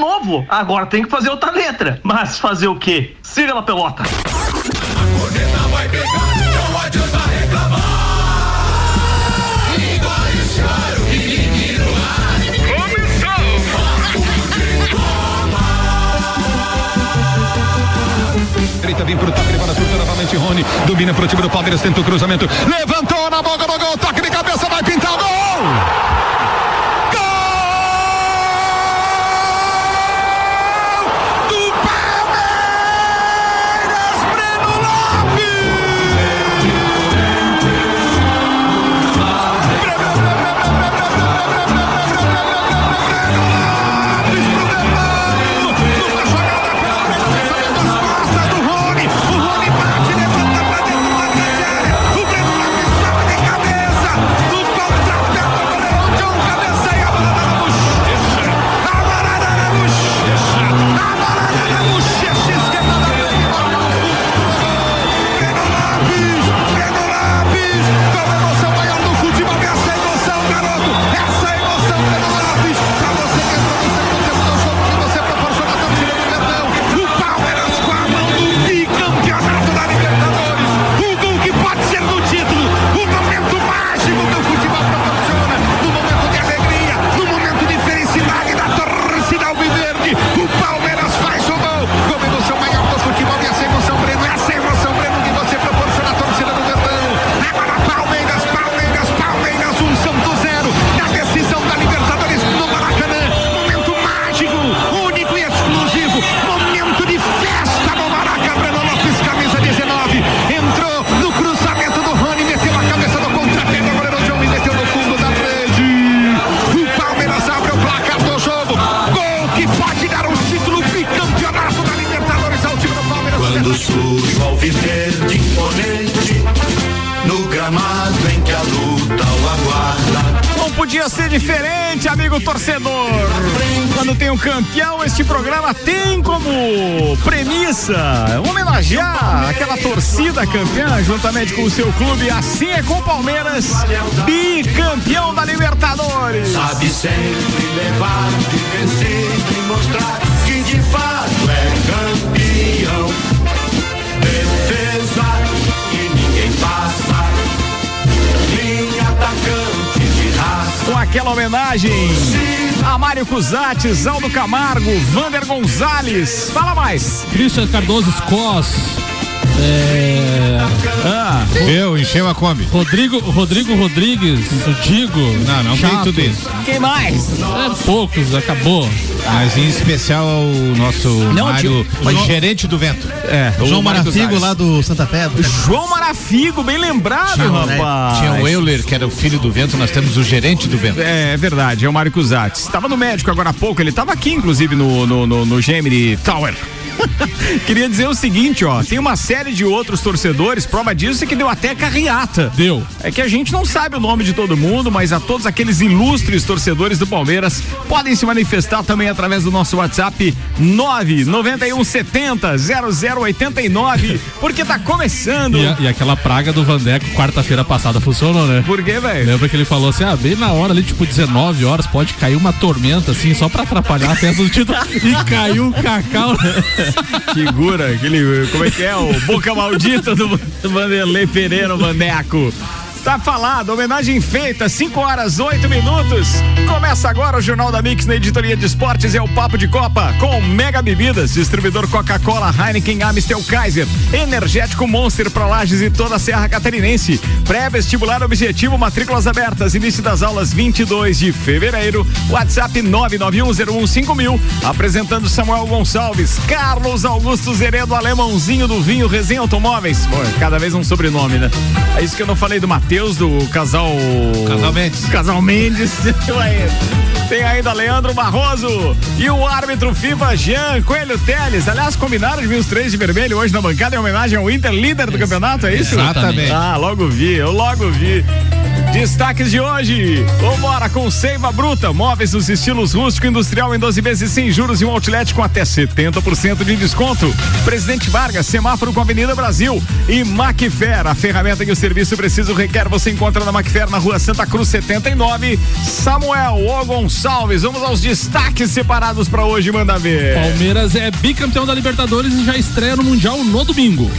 novo. Agora tem que fazer outra letra. Mas fazer o quê? Siga na pelota. A corneta vai pegar, não reclamar. Direita vem pro toque, para surta novamente Rony. Domina pro time do Palmeiras, tenta o cruzamento. Levantou na boca do gol, toque de cabeça, vai pintar o gol! campeão, este programa tem como premissa homenagear aquela torcida campeã juntamente com o seu clube. Assim é com o Palmeiras, bicampeão da Libertadores. Sabe sempre levar, vencer e mostrar que de fato é campeão. Defesa Com aquela homenagem a Mário Cusati, Zaldo Camargo, Vander Gonzalez. Fala mais. Christian Cardoso Scos. É... Ah, eu, encheu a Kombi. Rodrigo, Rodrigo Rodrigues, o Digo. Não, não Chato. tem tudo isso. Quem mais? É, poucos, acabou. Mas em especial o nosso não, Mário, João, gerente do vento. É, o João Marafigo lá do Santa Fé. João Marafigo, bem lembrado, tinha, né? rapaz. Tinha o Euler, que era o filho do vento, nós temos o gerente do vento. É, é verdade, é o Mário Cusatz. Estava no médico agora há pouco, ele estava aqui, inclusive, no, no, no, no Gemini Tower. Queria dizer o seguinte, ó, tem uma série de outros torcedores, prova disso é que deu até carreata. Deu. É que a gente não sabe o nome de todo mundo, mas a todos aqueles ilustres torcedores do Palmeiras podem se manifestar também através do nosso WhatsApp 99170 0089, porque tá começando. E, a, e aquela praga do Vandeco quarta-feira passada funcionou, né? Por quê, velho? Lembra que ele falou assim: ah, bem na hora ali, tipo 19 horas, pode cair uma tormenta assim, só pra atrapalhar a festa do título. e caiu um cacau. Figura, aquele. Como é que é? O boca maldita do Vanderlei Pereira, o Vandeco. Tá falado, homenagem feita, 5 horas 8 minutos. Começa agora o Jornal da Mix na editoria de esportes. É o Papo de Copa com Mega Bebidas, distribuidor Coca-Cola, Heineken, Amistel Kaiser, Energético Monster para Lages e toda a Serra Catarinense. Pré-vestibular objetivo, matrículas abertas. Início das aulas 22 de fevereiro. WhatsApp 991015000. Apresentando Samuel Gonçalves, Carlos Augusto Zeredo, alemãozinho do vinho, Resenha Automóveis. Pô, cada vez um sobrenome, né? É isso que eu não falei do Matheus. Matheus do casal. Casal Mendes. Casal Mendes. Tem ainda Leandro Barroso e o árbitro FIFA Jean Coelho Teles. Aliás, combinaram de vir os três de vermelho hoje na bancada em homenagem ao Inter líder do campeonato, é isso? Exatamente. Ah, logo vi, eu logo vi. Destaques de hoje. Vambora com Seiva Bruta. Móveis nos estilos rústico e industrial em 12 vezes sem juros e um outlet com até 70% de desconto. Presidente Vargas, semáforo com Avenida Brasil. E Macfer, a ferramenta que o serviço preciso requer. Você encontra na Macfer na rua Santa Cruz 79. Samuel O Gonçalves. Vamos aos destaques separados para hoje, manda ver. Palmeiras é bicampeão da Libertadores e já estreia no Mundial no domingo.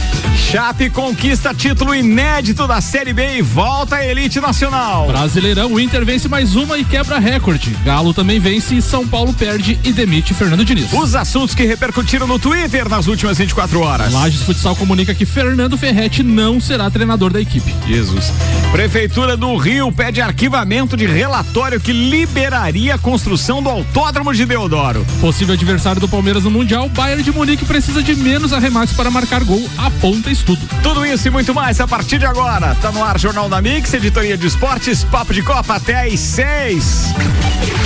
Chape conquista título inédito da Série B e volta à elite nacional. Brasileirão, o Inter vence mais uma e quebra recorde. Galo também vence e São Paulo perde e demite Fernando Diniz. Os assuntos que repercutiram no Twitter nas últimas 24 horas. Lages Futsal comunica que Fernando Ferretti não será treinador da equipe. Jesus. Prefeitura do Rio pede arquivamento de relatório que liberaria a construção do autódromo de Deodoro. Possível adversário do Palmeiras no Mundial, Bayern de Munique precisa de menos arremates para marcar gol, aponta estudo. Tudo isso e muito mais a partir de agora. Tá no ar Jornal da Mix, editoria de esportes, Papo de Copa até às seis.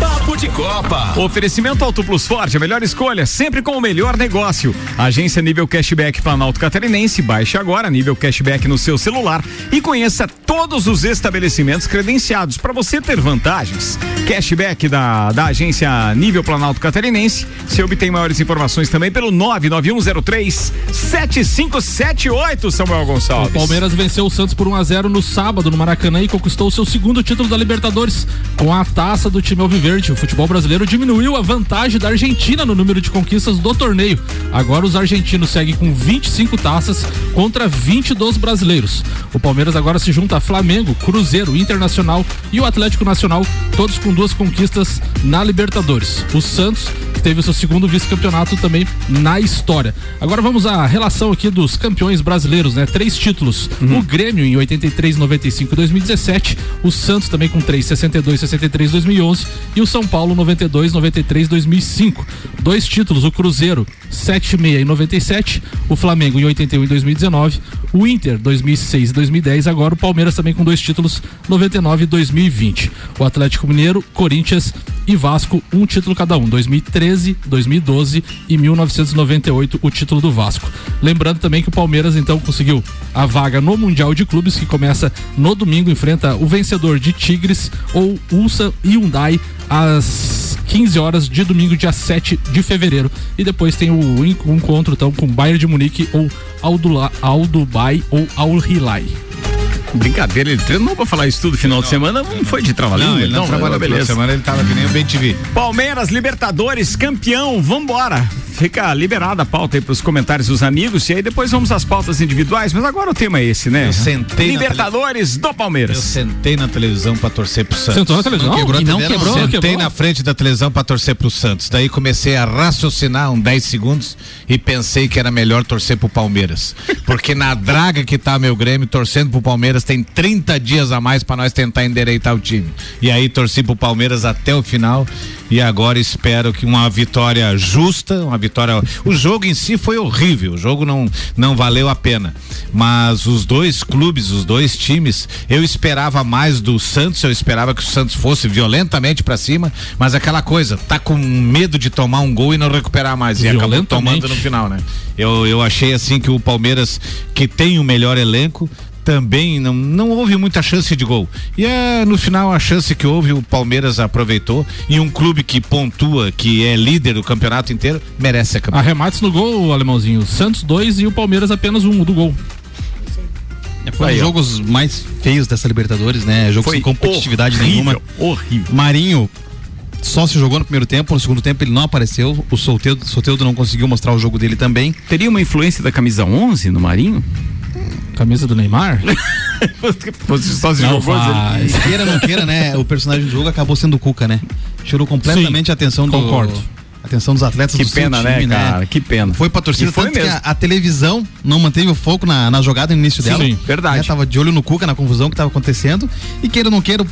Papo de Copa. Oferecimento Auto Plus Ford, a melhor escolha, sempre com o melhor negócio. Agência Nível Cashback Planalto Catarinense, baixe agora nível cashback no seu celular e conheça todos os estabelecimentos credenciados para você ter vantagens. Cashback da, da agência Nível Planalto Catarinense. Você obtém maiores informações também pelo 99103 7578, Samuel Gonçalves. O Palmeiras venceu o Santos por 1 a 0 no sábado no Maracanã e conquistou seu segundo título da Libertadores com a taça do time Alviverde. O futebol brasileiro diminuiu a vantagem da Argentina no número de conquistas do torneio. Agora os argentinos seguem com 25 taças contra 20 dos brasileiros. O Palmeiras agora se junta a Flamengo, Cruzeiro, Internacional e o Atlético Nacional, todos com duas conquistas na Libertadores. O Santos teve o seu segundo vice-campeonato também na história. Agora vamos à relação aqui dos campeões brasileiros, né? Três títulos. Uhum. O Grêmio em 83, 95 e 2017. O Santos também com três, 62, 63, 2011. E o São Paulo 92, 93, 2005. Dois títulos. O Cruzeiro 76 em 97. O Flamengo em 81 e 2019. O Inter 2006 e 2010. Agora o Palmeiras também com dois títulos 99 e 2020. O Atlético Mineiro, Corinthians e Vasco um título cada um. 2013, 2012 e 1998 o título do Vasco. Lembrando também que o Palmeiras então conseguiu a vaga no Mundial de Clubes que começa no domingo enfrenta o vencedor de Tigres ou Ulsa Hyundai às 15 horas de domingo, dia 7 de fevereiro. E depois tem o encontro então com Bayern de Munique ou Aldubai ou Al Hilal. Brincadeira, ele treinou pra falar isso tudo final de semana, não foi de trabalho. Não, ele não, não trabalhou, beleza. semana ele tava que nem o Bem TV. Palmeiras, Libertadores, campeão, vambora. Fica liberada a pauta aí pros comentários dos amigos e aí depois vamos às pautas individuais, mas agora o tema é esse, né? Eu sentei Libertadores do Palmeiras. Eu sentei na televisão pra torcer pro Santos. Sentou na televisão? Não quebrou, e não quebrou, Sentei quebrou. na frente da televisão pra torcer pro Santos. Daí comecei a raciocinar uns 10 segundos e pensei que era melhor torcer pro Palmeiras. Porque na draga que tá meu Grêmio, torcendo pro Palmeiras, tem 30 dias a mais para nós tentar endereitar o time. E aí torci pro Palmeiras até o final e agora espero que uma vitória justa, uma vitória. O jogo em si foi horrível, o jogo não, não valeu a pena. Mas os dois clubes, os dois times, eu esperava mais do Santos, eu esperava que o Santos fosse violentamente para cima, mas aquela coisa, tá com medo de tomar um gol e não recuperar mais. E acabou tomando no final, né? Eu, eu achei assim que o Palmeiras, que tem o melhor elenco, também não, não houve muita chance de gol. E é, no final a chance que houve o Palmeiras aproveitou e um clube que pontua, que é líder do campeonato inteiro, merece ser campeão. Arremates no gol, alemãozinho. Santos dois e o Palmeiras apenas um do gol. É, foi um dos jogos mais feios dessa Libertadores, né? Jogo sem competitividade horrível, nenhuma. Horrível. Marinho só se jogou no primeiro tempo, no segundo tempo ele não apareceu. O Solteudo, Solteudo não conseguiu mostrar o jogo dele também. Teria uma influência da camisa 11 no Marinho? Camisa do Neymar? Só se não jogou. Faz. Queira ou não queira, né? O personagem do jogo acabou sendo o Cuca, né? Tirou completamente Sim, a atenção do. Concordo. Atenção dos atletas que do pena, né, time, né, cara? Né? Que pena. Foi pra torcida, foi tanto mesmo. que a, a, televisão não manteve o foco na, na jogada no início dela. Sim, verdade. Né? Tava de olho no Cuca, na confusão que tava acontecendo. E queira ou não queira,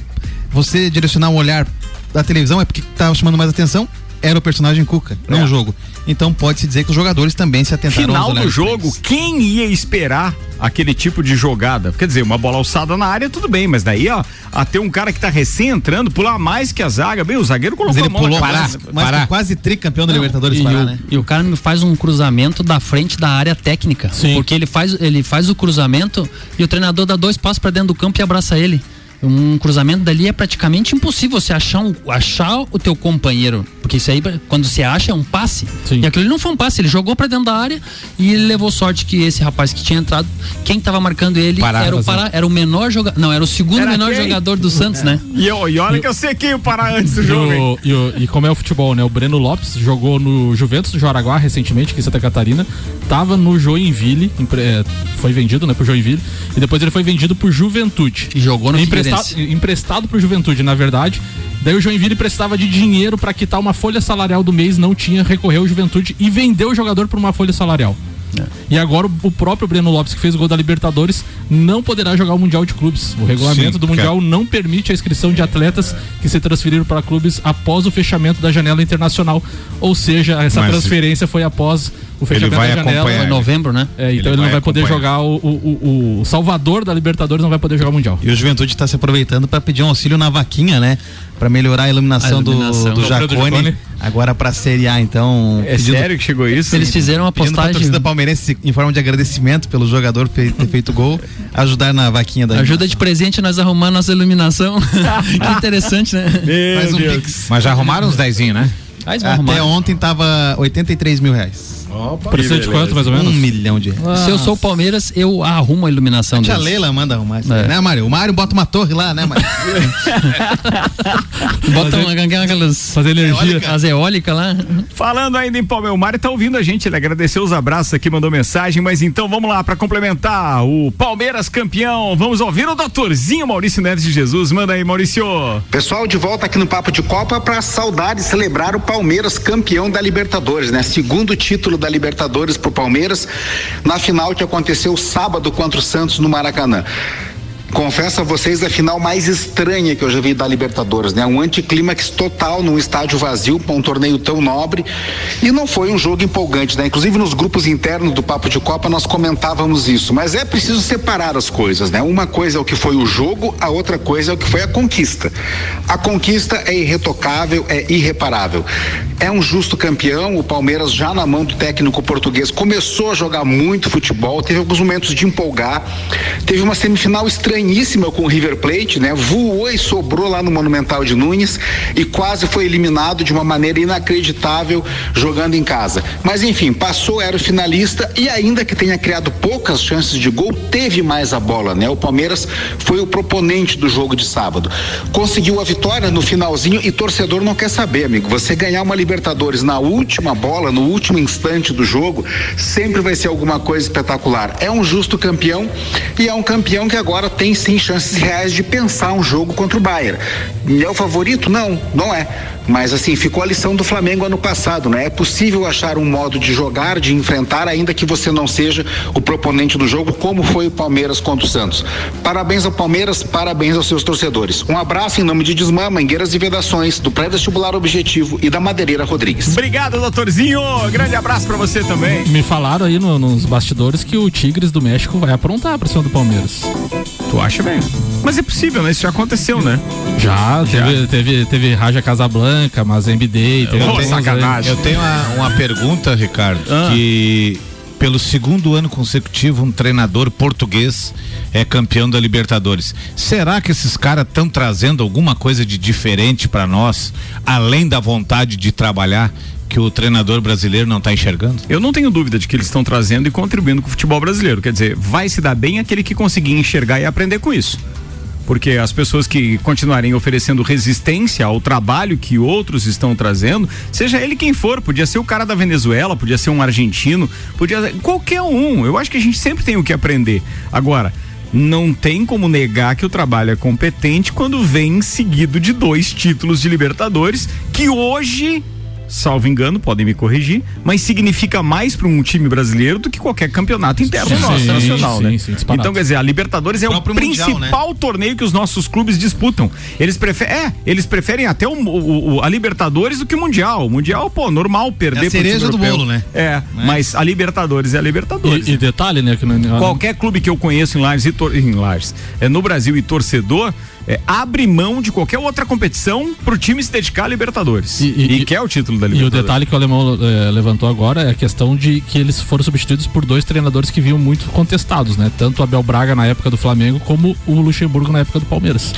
você direcionar o olhar da televisão é porque tava chamando mais atenção era o personagem Cuca, não é. o jogo. Então pode-se dizer que os jogadores também se atentaram Final do jogo, quem ia esperar aquele tipo de jogada? Quer dizer, uma bola alçada na área, tudo bem, mas daí, ó, até um cara que tá recém entrando, pular mais que a zaga, bem, o zagueiro colocou mas ele a mão pulou na cabeça. Mas Pará. quase tricampeão da Libertadores e, Pará, o, né? e o cara me faz um cruzamento da frente da área técnica. Sim. Porque ele faz, ele faz o cruzamento e o treinador dá dois passos para dentro do campo e abraça ele. Um cruzamento dali é praticamente impossível você achar, um, achar o teu companheiro. Porque isso aí, quando você acha, é um passe. Sim. E aquilo não foi um passe, ele jogou para dentro da área e ele levou sorte que esse rapaz que tinha entrado, quem estava marcando ele Pará, era o Pará, era o menor jogador. Não, era o segundo era menor quem? jogador do Santos, é. né? E, eu, e olha e, que eu sei quem o Pará antes do jogo. E, o, e, como é o futebol, né? O Breno Lopes jogou no Juventus do Joaraguá recentemente, aqui em Santa Catarina. Tava no Joinville, é, foi vendido, né, pro Joinville. E depois ele foi vendido pro Juventude. E jogou no emprestado, emprestado pro Juventude, na verdade. Daí o Joinville precisava de dinheiro para quitar uma folha salarial do mês, não tinha, recorreu ao Juventude e vendeu o jogador por uma folha salarial. É. E agora o próprio Breno Lopes, que fez o gol da Libertadores, não poderá jogar o Mundial de Clubes. O regulamento Sim, do Mundial não permite a inscrição de atletas que se transferiram para clubes após o fechamento da janela internacional. Ou seja, essa Mas transferência foi após o fechamento da janela em novembro, né? É, então ele, ele não vai, poder jogar o, o, o, Salvador da Libertadores não vai poder jogar o Mundial. E o Juventude está se aproveitando para pedir um auxílio na vaquinha, né? Para melhorar a iluminação, a iluminação. do, do Jacone. Agora para Série A, então. É pedindo, sério que chegou isso? Eles fizeram uma postagem. A torcida palmeirense, em forma de agradecimento pelo jogador ter feito gol, ajudar na vaquinha da. Ajuda de presente nós arrumando nossa iluminação. que interessante, né? Meu Mais um Deus. Pix. Mas já arrumaram uns dezinho, né? Até ontem tava 83 mil reais. Opa, Precisa de quanto, mais ou menos? Um milhão de reais. Se eu sou o Palmeiras, eu arrumo a iluminação A Leila manda arrumar isso, é. né, Mário? O Mário bota uma torre lá, né, Mário? bota uma, aquelas fazer energia, as eólicas lá. Falando ainda em Palmeiras, o Mário tá ouvindo a gente, ele agradeceu os abraços aqui, mandou mensagem, mas então vamos lá para complementar o Palmeiras campeão. Vamos ouvir o doutorzinho Maurício Neves de Jesus. Manda aí, Maurício. Pessoal, de volta aqui no Papo de Copa para saudar e celebrar o Palmeiras campeão da Libertadores, né? Segundo título da Libertadores para o Palmeiras na final que aconteceu sábado contra o Santos no Maracanã. Confesso a vocês a final mais estranha que eu já vi da Libertadores, né? Um anticlímax total num estádio vazio para um torneio tão nobre e não foi um jogo empolgante, né? Inclusive nos grupos internos do Papo de Copa nós comentávamos isso, mas é preciso separar as coisas, né? Uma coisa é o que foi o jogo, a outra coisa é o que foi a conquista. A conquista é irretocável, é irreparável. É um justo campeão, o Palmeiras já na mão do técnico português começou a jogar muito futebol, teve alguns momentos de empolgar, teve uma semifinal estranha estranhíssima com o River Plate, né? Voou e sobrou lá no Monumental de Nunes e quase foi eliminado de uma maneira inacreditável jogando em casa. Mas enfim, passou, era o finalista e ainda que tenha criado poucas chances de gol, teve mais a bola, né? O Palmeiras foi o proponente do jogo de sábado. Conseguiu a vitória no finalzinho e torcedor não quer saber, amigo. Você ganhar uma Libertadores na última bola, no último instante do jogo, sempre vai ser alguma coisa espetacular. É um justo campeão e é um campeão que agora tem sim chances reais de pensar um jogo contra o Bayern. É o favorito? Não, não é. Mas assim, ficou a lição do Flamengo ano passado, né? É possível achar um modo de jogar, de enfrentar, ainda que você não seja o proponente do jogo, como foi o Palmeiras contra o Santos. Parabéns ao Palmeiras, parabéns aos seus torcedores. Um abraço em nome de Desmã, Mangueiras e Vedações, do Pré-Vestibular Objetivo e da Madeireira Rodrigues. Obrigado, doutorzinho. Grande abraço para você também. Me falaram aí no, nos bastidores que o Tigres do México vai aprontar pra cima do Palmeiras. Tu acha bem? Mas é possível, né? Isso já aconteceu, né? Já, já. teve, teve, teve Raja Casablanca, Mazembe Day, teve eu, sacanagem. Eu tenho uma, uma pergunta, Ricardo, ah. que pelo segundo ano consecutivo um treinador português é campeão da Libertadores. Será que esses caras estão trazendo alguma coisa de diferente para nós, além da vontade de trabalhar? que o treinador brasileiro não está enxergando? Eu não tenho dúvida de que eles estão trazendo e contribuindo com o futebol brasileiro. Quer dizer, vai se dar bem aquele que conseguir enxergar e aprender com isso porque as pessoas que continuarem oferecendo resistência ao trabalho que outros estão trazendo, seja ele quem for, podia ser o cara da Venezuela, podia ser um argentino, podia qualquer um. Eu acho que a gente sempre tem o que aprender. Agora, não tem como negar que o trabalho é competente quando vem seguido de dois títulos de Libertadores que hoje salvo engano, podem me corrigir, mas significa mais para um time brasileiro do que qualquer campeonato interno sim, nosso, nacional, sim, né? Sim, então, quer dizer, a Libertadores é o, o principal mundial, né? torneio que os nossos clubes disputam. Eles preferem, é, eles preferem até o, o, a Libertadores do que o Mundial. O Mundial, pô, normal perder é a cereja do bolo, né? É, né? mas a Libertadores é a Libertadores. E, e detalhe, né, que qualquer clube que eu conheço em Lares e tor em Lares, é no Brasil e torcedor é, abre mão de qualquer outra competição pro time se dedicar à Libertadores. E, e, e quer o título da Libertadores. E o detalhe que o alemão é, levantou agora é a questão de que eles foram substituídos por dois treinadores que vinham muito contestados, né? Tanto o Abel Braga na época do Flamengo como o Luxemburgo na época do Palmeiras.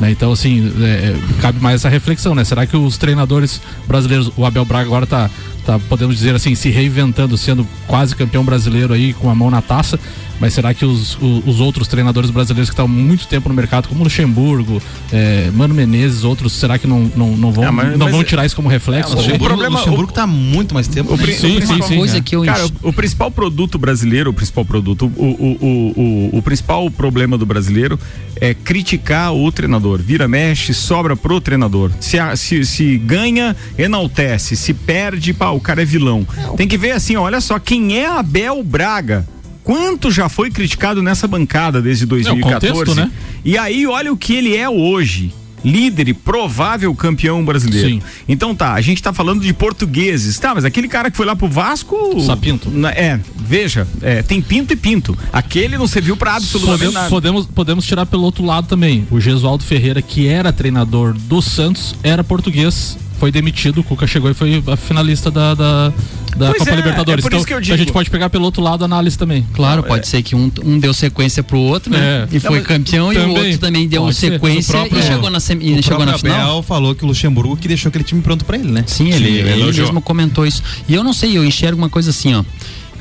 Né? Então, assim, é, cabe mais essa reflexão, né? Será que os treinadores brasileiros, o Abel Braga agora tá, tá podemos dizer assim, se reinventando, sendo quase campeão brasileiro aí com a mão na taça, mas será que os, os, os outros treinadores brasileiros que estão muito tempo no mercado, como Luxemburgo, é, Mano Menezes, outros, será que não, não, não vão, é, mas, não mas, vão tirar isso como reflexo? É, o, Luxemburgo, o problema, Luxemburgo está muito mais tempo. O, sim, sim, sim, coisa que eu Cara, o, principal produto brasileiro, o principal produto, o, o, o, o principal problema do brasileiro é criticar o treinador. Vira, mexe, sobra pro treinador. Se, se, se ganha, enaltece. Se perde, pá, o cara é vilão. Tem que ver assim, olha só, quem é Abel Braga? Quanto já foi criticado nessa bancada desde 2014? É, contexto, né? E aí, olha o que ele é hoje líder e provável campeão brasileiro. Sim. Então tá, a gente tá falando de portugueses, tá, mas aquele cara que foi lá pro Vasco. Sapinto. É, veja, é, tem pinto e pinto. Aquele não serviu pra absolutamente podemos, nada. Podemos, podemos tirar pelo outro lado também. O Gesualdo Ferreira, que era treinador do Santos, era português foi demitido, o Cuca chegou e foi a finalista da, da, da Copa é, Libertadores. É então a gente pode pegar pelo outro lado a análise também. Claro, não, pode é. ser que um, um deu sequência pro outro, né? É. E foi não, campeão também, e o outro também deu sequência próprio, e chegou na, sem, e chegou na final. Abel falou que o Luxemburgo que deixou aquele time pronto para ele, né? Sim, ele, Sim, ele, ele mesmo comentou isso. E eu não sei, eu enxergo uma coisa assim, ó.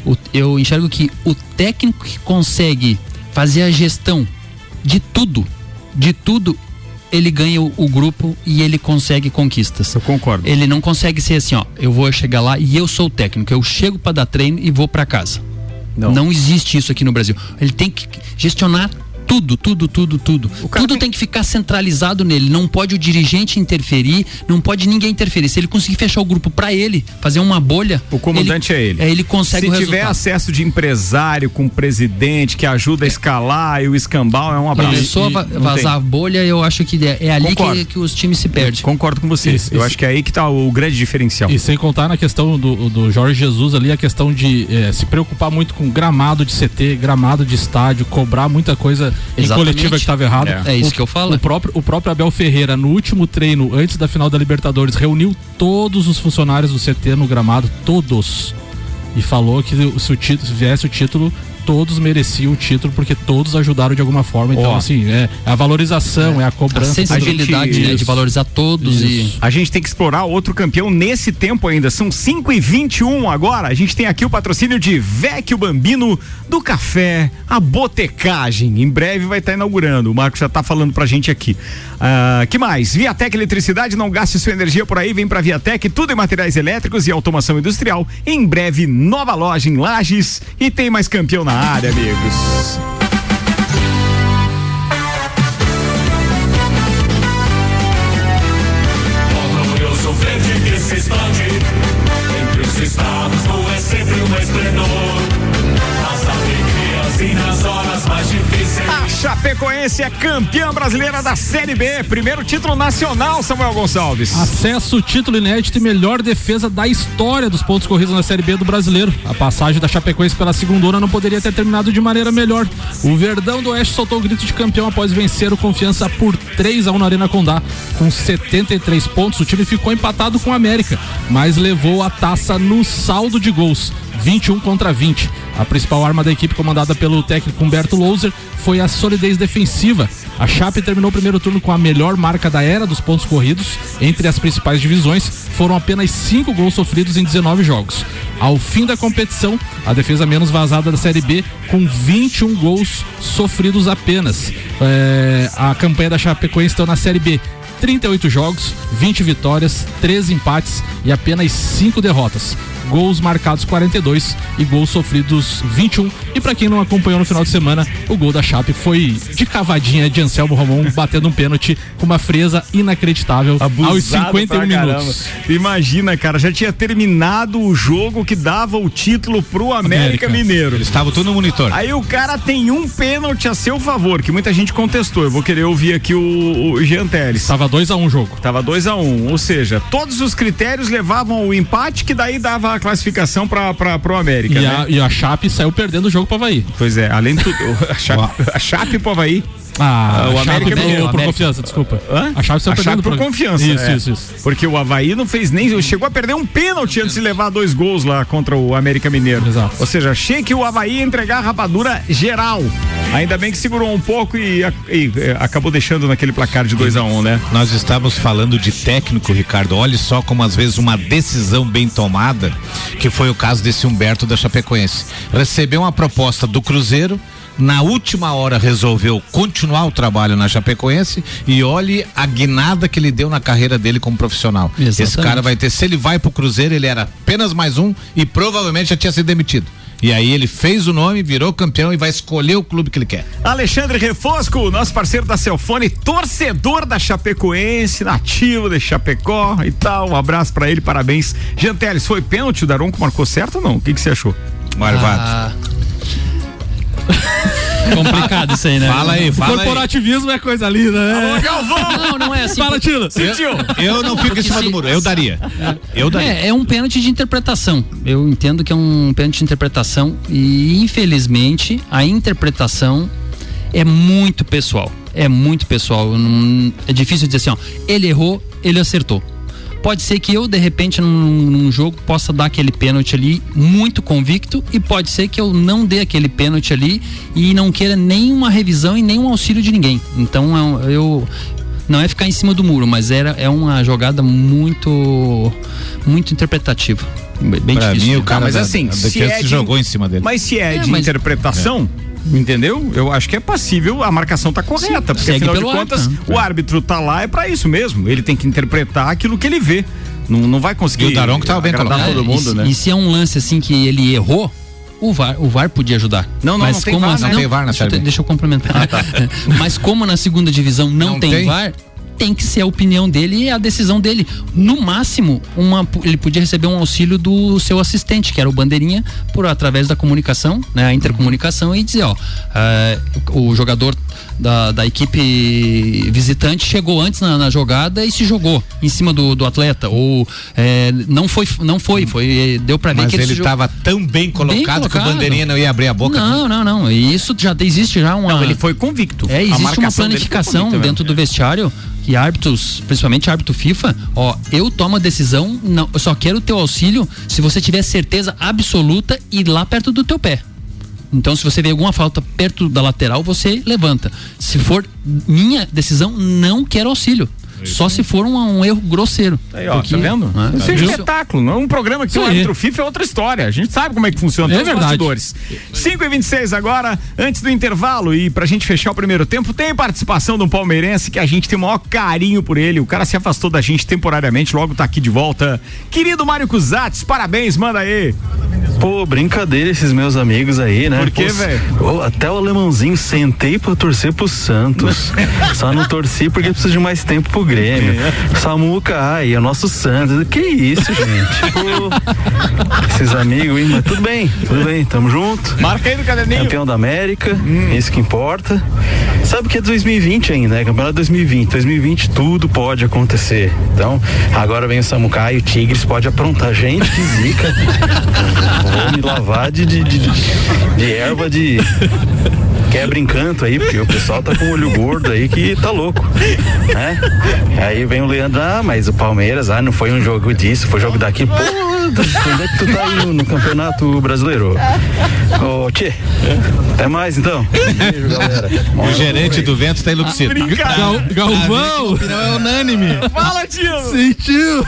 O, eu enxergo que o técnico que consegue fazer a gestão de tudo, de tudo, ele ganha o, o, grupo e ele consegue conquistas. Eu concordo. Ele não consegue ser assim, ó, eu vou chegar lá e eu sou o técnico, eu chego para dar treino e vou para casa. Não. não existe isso aqui no Brasil. Ele tem que gestionar tudo, tudo, tudo, tudo. Tudo tem... tem... que ficar centralizado nele. Não pode o dirigente interferir, não pode ninguém interferir. Se ele conseguir fechar o grupo para ele, fazer uma bolha. O comandante ele, é ele. É, ele consegue Se tiver acesso de empresário com presidente que ajuda a escalar e o escambau é um abraço. Começou a vazar a bolha, eu acho que é, é ali que, que, os times se perdem. Concordo com vocês. Isso, eu isso. acho que é aí que tá o grande diferencial. E sem contar na questão do, do Jorge Jesus ali, a questão de é, se preocupar muito com gramado de CT, gramado de estádio, cobrar muita coisa em coletiva que estava errado. É. é. isso o, que eu falo. O próprio, o próprio Abel Ferreira, no último treino, antes da final da Libertadores, reuniu todos os funcionários do CT no gramado, todos. E falou que se, o título, se viesse o título, todos mereciam o título porque todos ajudaram de alguma forma. Então, oh. assim, é, a valorização, é, é a cobrança. A sensibilidade, né, de valorizar todos Isso. e. A gente tem que explorar outro campeão nesse tempo ainda. São 5 e 21 agora. A gente tem aqui o patrocínio de Vecchio Bambino do Café, a Botecagem. Em breve vai estar tá inaugurando. O Marco já está falando pra gente aqui. Uh, que mais? Viatec Eletricidade, não gaste sua energia por aí, vem pra Viatec, tudo em materiais elétricos e automação industrial. Em breve, nova loja em Lages e tem mais campeão na na área, amigos. Chapecoense é campeã brasileira da Série B. Primeiro título nacional, Samuel Gonçalves. Acesso, título inédito e melhor defesa da história dos pontos corridos na Série B do brasileiro. A passagem da Chapecoense pela segunda não poderia ter terminado de maneira melhor. O Verdão do Oeste soltou o grito de campeão após vencer o Confiança por 3 a 1 na Arena Condá. Com 73 pontos, o time ficou empatado com o América, mas levou a taça no saldo de gols. 21 contra 20. A principal arma da equipe, comandada pelo técnico Humberto Louser, foi a solidez defensiva. A Chape terminou o primeiro turno com a melhor marca da era dos pontos corridos. Entre as principais divisões, foram apenas 5 gols sofridos em 19 jogos. Ao fim da competição, a defesa menos vazada da Série B, com 21 gols sofridos apenas. É, a campanha da Chapecoense está na Série B 38 jogos, 20 vitórias, 13 empates e apenas 5 derrotas. Gols marcados 42 e gols sofridos 21. E para quem não acompanhou no final de semana, o gol da Chape foi de cavadinha de Anselmo Romão batendo um pênalti com uma fresa inacreditável Abusado aos 51 minutos. Imagina, cara, já tinha terminado o jogo que dava o título pro América, América. Mineiro. Eles estavam tudo no monitor. Aí o cara tem um pênalti a seu favor, que muita gente contestou. Eu vou querer ouvir aqui o, o Jean Teles. Estava 2 a 1 um o jogo. Tava 2 a 1 um, ou seja, todos os critérios levavam o empate que daí dava a classificação para pro América. E, né? a, e a Chape saiu perdendo o jogo pro Havaí. Pois é, além de tudo, a Chape, a Chape pro Havaí Ah, o América perdeu por confiança, desculpa. Hã? A Chave saiu perdendo por confiança. Isso, é. isso, isso. Porque o Havaí não fez nem. Chegou a perder um pênalti antes de levar dois gols lá contra o América Mineiro. Exato. Ou seja, achei que o Havaí ia entregar a rapadura geral. Ainda bem que segurou um pouco e, e, e acabou deixando naquele placar de 2 a 1 um, né? Nós estávamos falando de técnico, Ricardo. Olhe só como às vezes uma decisão bem tomada, que foi o caso desse Humberto da Chapecoense. Recebeu uma proposta do Cruzeiro, na última hora resolveu continuar o trabalho na Chapecoense e olhe a guinada que ele deu na carreira dele como profissional. Exatamente. Esse cara vai ter, se ele vai pro Cruzeiro, ele era apenas mais um e provavelmente já tinha sido demitido. E aí ele fez o nome, virou campeão e vai escolher o clube que ele quer. Alexandre Refosco, nosso parceiro da Celfone, torcedor da Chapecoense, nativo de Chapecó e tal. Um abraço pra ele, parabéns. Janteles, foi pênalti? O Daronco marcou certo ou não? O que que você achou? Marvado. Ah. Complicado isso aí, né? Fala aí, fala aí. Corporativismo é coisa linda, né? Não, não é assim. Fala, Tila. Sentiu? Eu não fico em cima se- do muro, eu daria. Eu daria. É, é um pênalti de interpretação. Eu entendo que é um pênalti de interpretação e infelizmente a interpretação é muito pessoal. É muito pessoal. É difícil dizer assim, ó, ele errou, ele acertou. Pode ser que eu, de repente, num, num jogo, possa dar aquele pênalti ali muito convicto, e pode ser que eu não dê aquele pênalti ali e não queira nenhuma revisão e nenhum auxílio de ninguém. Então é eu. Não é ficar em cima do muro, mas era, é uma jogada muito. muito interpretativa. Bem Pra difícil. mim, o cara mas da- assim, a se defesa é se de- jogou em cima dele. Mas se é, É, de mas- interpretação, entendeu? Eu acho que é passível, a marcação tá correta, porque segue afinal de contas, árbitro, o árbitro tá lá é pra isso mesmo. Ele tem que interpretar aquilo que ele vê. Não, não vai conseguir E o Daronco tava bem colocado. todo É, mundo, e, né? e se é um lance assim que ele errou, o VAR, o VAR podia ajudar. Não, não, Mas não tem como VAR, assim- né? Não tem VAR na deixa, eu deixa eu complementar. Mas como na segunda divisão não, Não tem, tem? VAR, tem que ser a opinião dele e a decisão dele. No máximo, uma, ele podia receber um auxílio do seu assistente, que era o bandeirinha, por através da comunicação, né, a intercomunicação e dizer, ó, eh, o jogador da, da equipe visitante chegou antes na, na jogada e se jogou em cima do, do atleta ou eh, não foi não foi foi deu pra ver Mas que ele, ele se jo- estava tão bem colocado, que o colocado. bandeirinha não ia abrir a boca. não não não e isso já existe já uma Não, ele foi convicto. é, A existe uma planificação dentro do vestiário que árbitros, principalmente árbitro FIFA, ó, eu tomo a decisão, não, eu só quero o teu auxílio se você tiver certeza absoluta e lá perto do teu pé. Então, se você vê alguma falta perto da lateral, você levanta. Se for minha decisão, não quero auxílio. Só se for um, um erro grosseiro. Aí, ó, Porque, tá vendo? né, Isso é um espetáculo, não é um programa que tem um aí. árbitro FIFA, é outra história. A gente sabe como é que funciona, É tem os bastidores. 5 e 26 agora, antes do intervalo e pra gente fechar o primeiro tempo, tem participação de um palmeirense que a gente tem o maior carinho por ele. O cara se afastou da gente temporariamente, logo tá aqui de volta. Querido Mário Cusatz, parabéns, manda aí. Pô, brincadeira esses meus amigos aí, né? Por quê, Pô, velho? Até o alemãozinho sentei pra torcer pro Santos. Só não torci porque preciso de mais tempo pro Grêmio. Samuca, ai, é o nosso Santos. Que isso, gente? Pô, esses amigos, hein? Mas tudo bem, tudo bem, tamo junto. Marca aí no caderninho. Campeão da América, isso que importa. Sabe que é 2020 ainda, né? Campeonato 2020. 2020 tudo pode acontecer. Então, agora vem o Samucai, o Tigres pode aprontar. Gente, que zica. Vou me lavar de, de, de, de erva de quebra encanto aí, porque o pessoal tá com o olho gordo aí que tá louco, né? Aí vem o Leandro, ah, mas o Palmeiras, ah, não foi um jogo disso, foi jogo daqui. Pô, onde é que tu tá aí no, Campeonato Brasileiro? Ô, Tchê, até mais então. Beijo, galera. O gerente do vento tá enlouquecido. Gal, Galvão! Não é unânime. Fala, tio. Sentiu!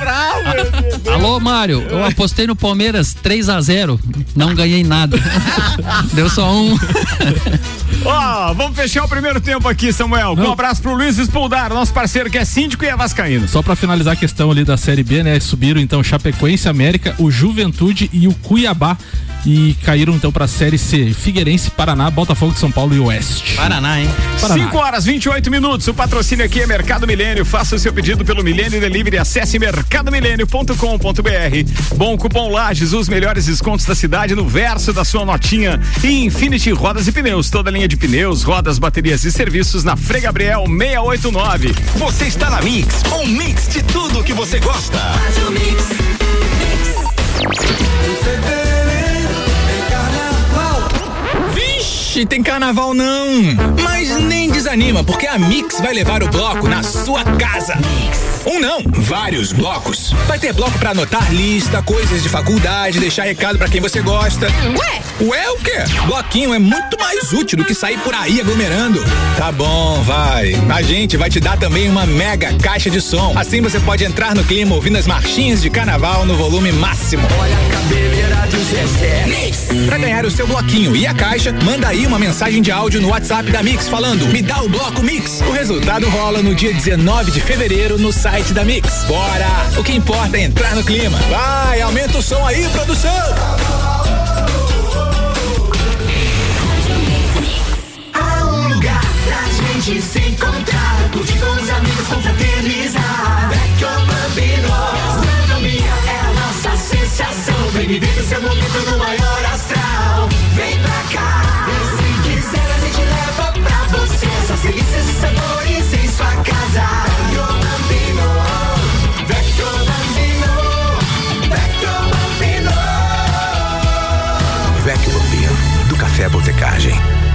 Alô, Mário, eu apostei no Palmeiras 3 a 0 não ganhei nada. Deu só um. Ó, vamos fechar o primeiro tempo aqui, Samuel. Com um abraço pro Luiz Espoldar, nosso parceiro que é síndico e é vascaíno. Só pra finalizar a questão ali da Série B, né? Subiram então Chapecoense, América, o Juventude e o Cuiabá. E caíram então pra Série C. Figueirense, Paraná, Botafogo de São Paulo e Oeste. Paraná, hein? Paraná. 5 horas 28 minutos. O patrocínio aqui é Mercado Milênio. Faça o seu pedido pelo Milênio Delivery. Acesse mercadomilênio.com.br. Bom cupom Lages, os melhores descontos da cidade no verso da sua notinha. E Infinity Rodas e Pneus. Toda linha de pneus, rodas, baterias e serviços na Frei Gabriel 689. Você está na Mix, um mix de tudo que você gosta. Vixe, tem carnaval não. Mas nem desanima, porque a Mix vai levar o bloco na sua casa. Um não, vários blocos. Vai ter bloco para anotar lista, coisas de faculdade, deixar recado para quem você gosta. Ué? Ué o quê? Bloquinho é muito mais útil do que sair por aí aglomerando. Tá bom, vai. A gente vai te dar também uma mega caixa de som. Assim você pode entrar no clima ouvindo as marchinhas de carnaval no volume máximo. Olha a cabeleira do Zezé. Mix. Pra ganhar o seu bloquinho e a caixa, manda aí uma mensagem de áudio no WhatsApp da Mix falando: "Me dá o bloco Mix". O resultado rola no dia 19 de fevereiro no site da Mix. Bora! O que importa é entrar no clima. Vai, aumenta o som aí, produção. Há um lugar pra gente se encontrar, curtir com os amigos, confraternizar. Vecchio Bambino, gastronomia é a nossa sensação. Vem viver o seu momento no maior astral. Vem pra Botecagem.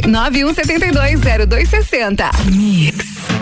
91720260. Mix.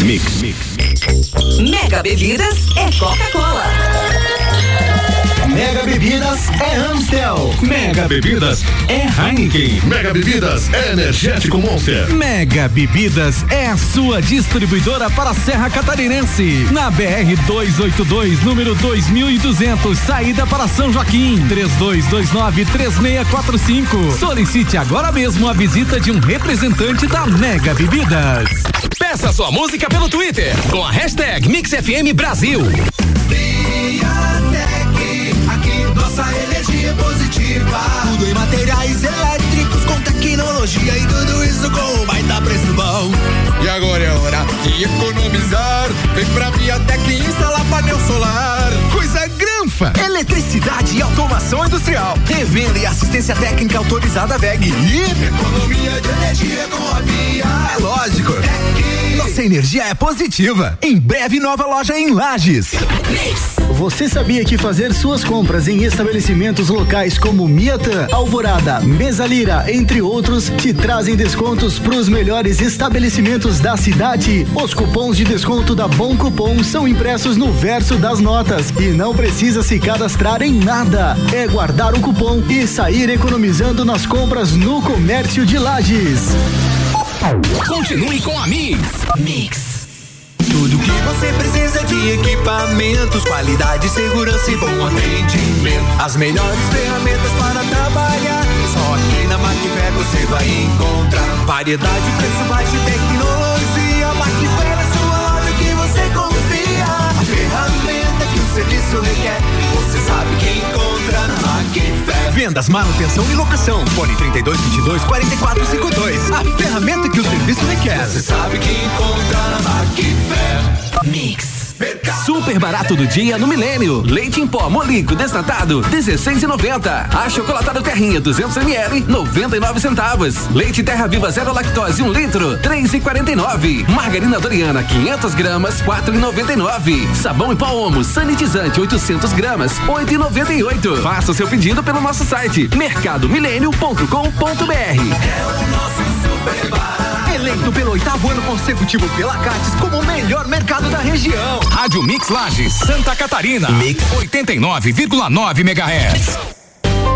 Mix, mix. Mega Bebidas é Coca-Cola. Mega Bebidas é Amstel. Mega Bebidas é Heineken. Mega Bebidas é Energético Monster. Mega Bebidas é a sua distribuidora para a Serra Catarinense. Na BR 282, número 2200, saída para São Joaquim. 3229-3645. Solicite agora mesmo a visita de um representante da Mega Bebidas. Peça sua música pelo Twitter com a hashtag MixFM Brasil. Nossa energia é positiva. Tudo em materiais elétricos com tecnologia e tudo isso com um baita preço bom. E agora é hora de economizar. Vem pra Viatec instalar painel solar. Coisa granfa! Eletricidade e automação industrial. Revenda e assistência técnica autorizada VEG. E economia de energia com a Via. É lógico. Nossa energia é positiva. Em breve, nova loja em Lages. Você sabia que fazer suas compras em estabelecimentos locais como Miatã, Alvorada, Mesalira, entre outros, te trazem descontos para os melhores estabelecimentos da cidade? Os cupons de desconto da Bom Cupom são impressos no verso das notas e não precisa se cadastrar em nada. É guardar o cupom e sair economizando nas compras no comércio de Lages. Continue com a Mix. Mix. Tudo que você precisa de equipamentos, qualidade, segurança e bom atendimento. As melhores ferramentas para trabalhar. Só aqui na Macfer você vai encontrar variedade, preço baixo e tecnologia. Serviço requer. Você sabe que encontra na Macfer. Vendas, manutenção e locação. Fone 3222 4452. A ferramenta que o serviço requer. Você sabe que encontra na Macfer. Mix. Super super barato do dia no Milênio. Leite em pó molico desnatado, 16,90. Achocolatado Terrinha 200 ml, 99 centavos. Leite Terra Viva zero lactose 1 litro, 3,49. Margarina Doriana 500 gramas, 4,99. Sabão em pó Omo sanitizante 800 gramas, 8,98. Faça o seu pedido pelo nosso site mercadomilênio.com.br. Eleito pelo oitavo ano consecutivo pela Cates como o melhor mercado da região. Rádio Mix Lages, Santa Catarina. Mix 89,9 MHz.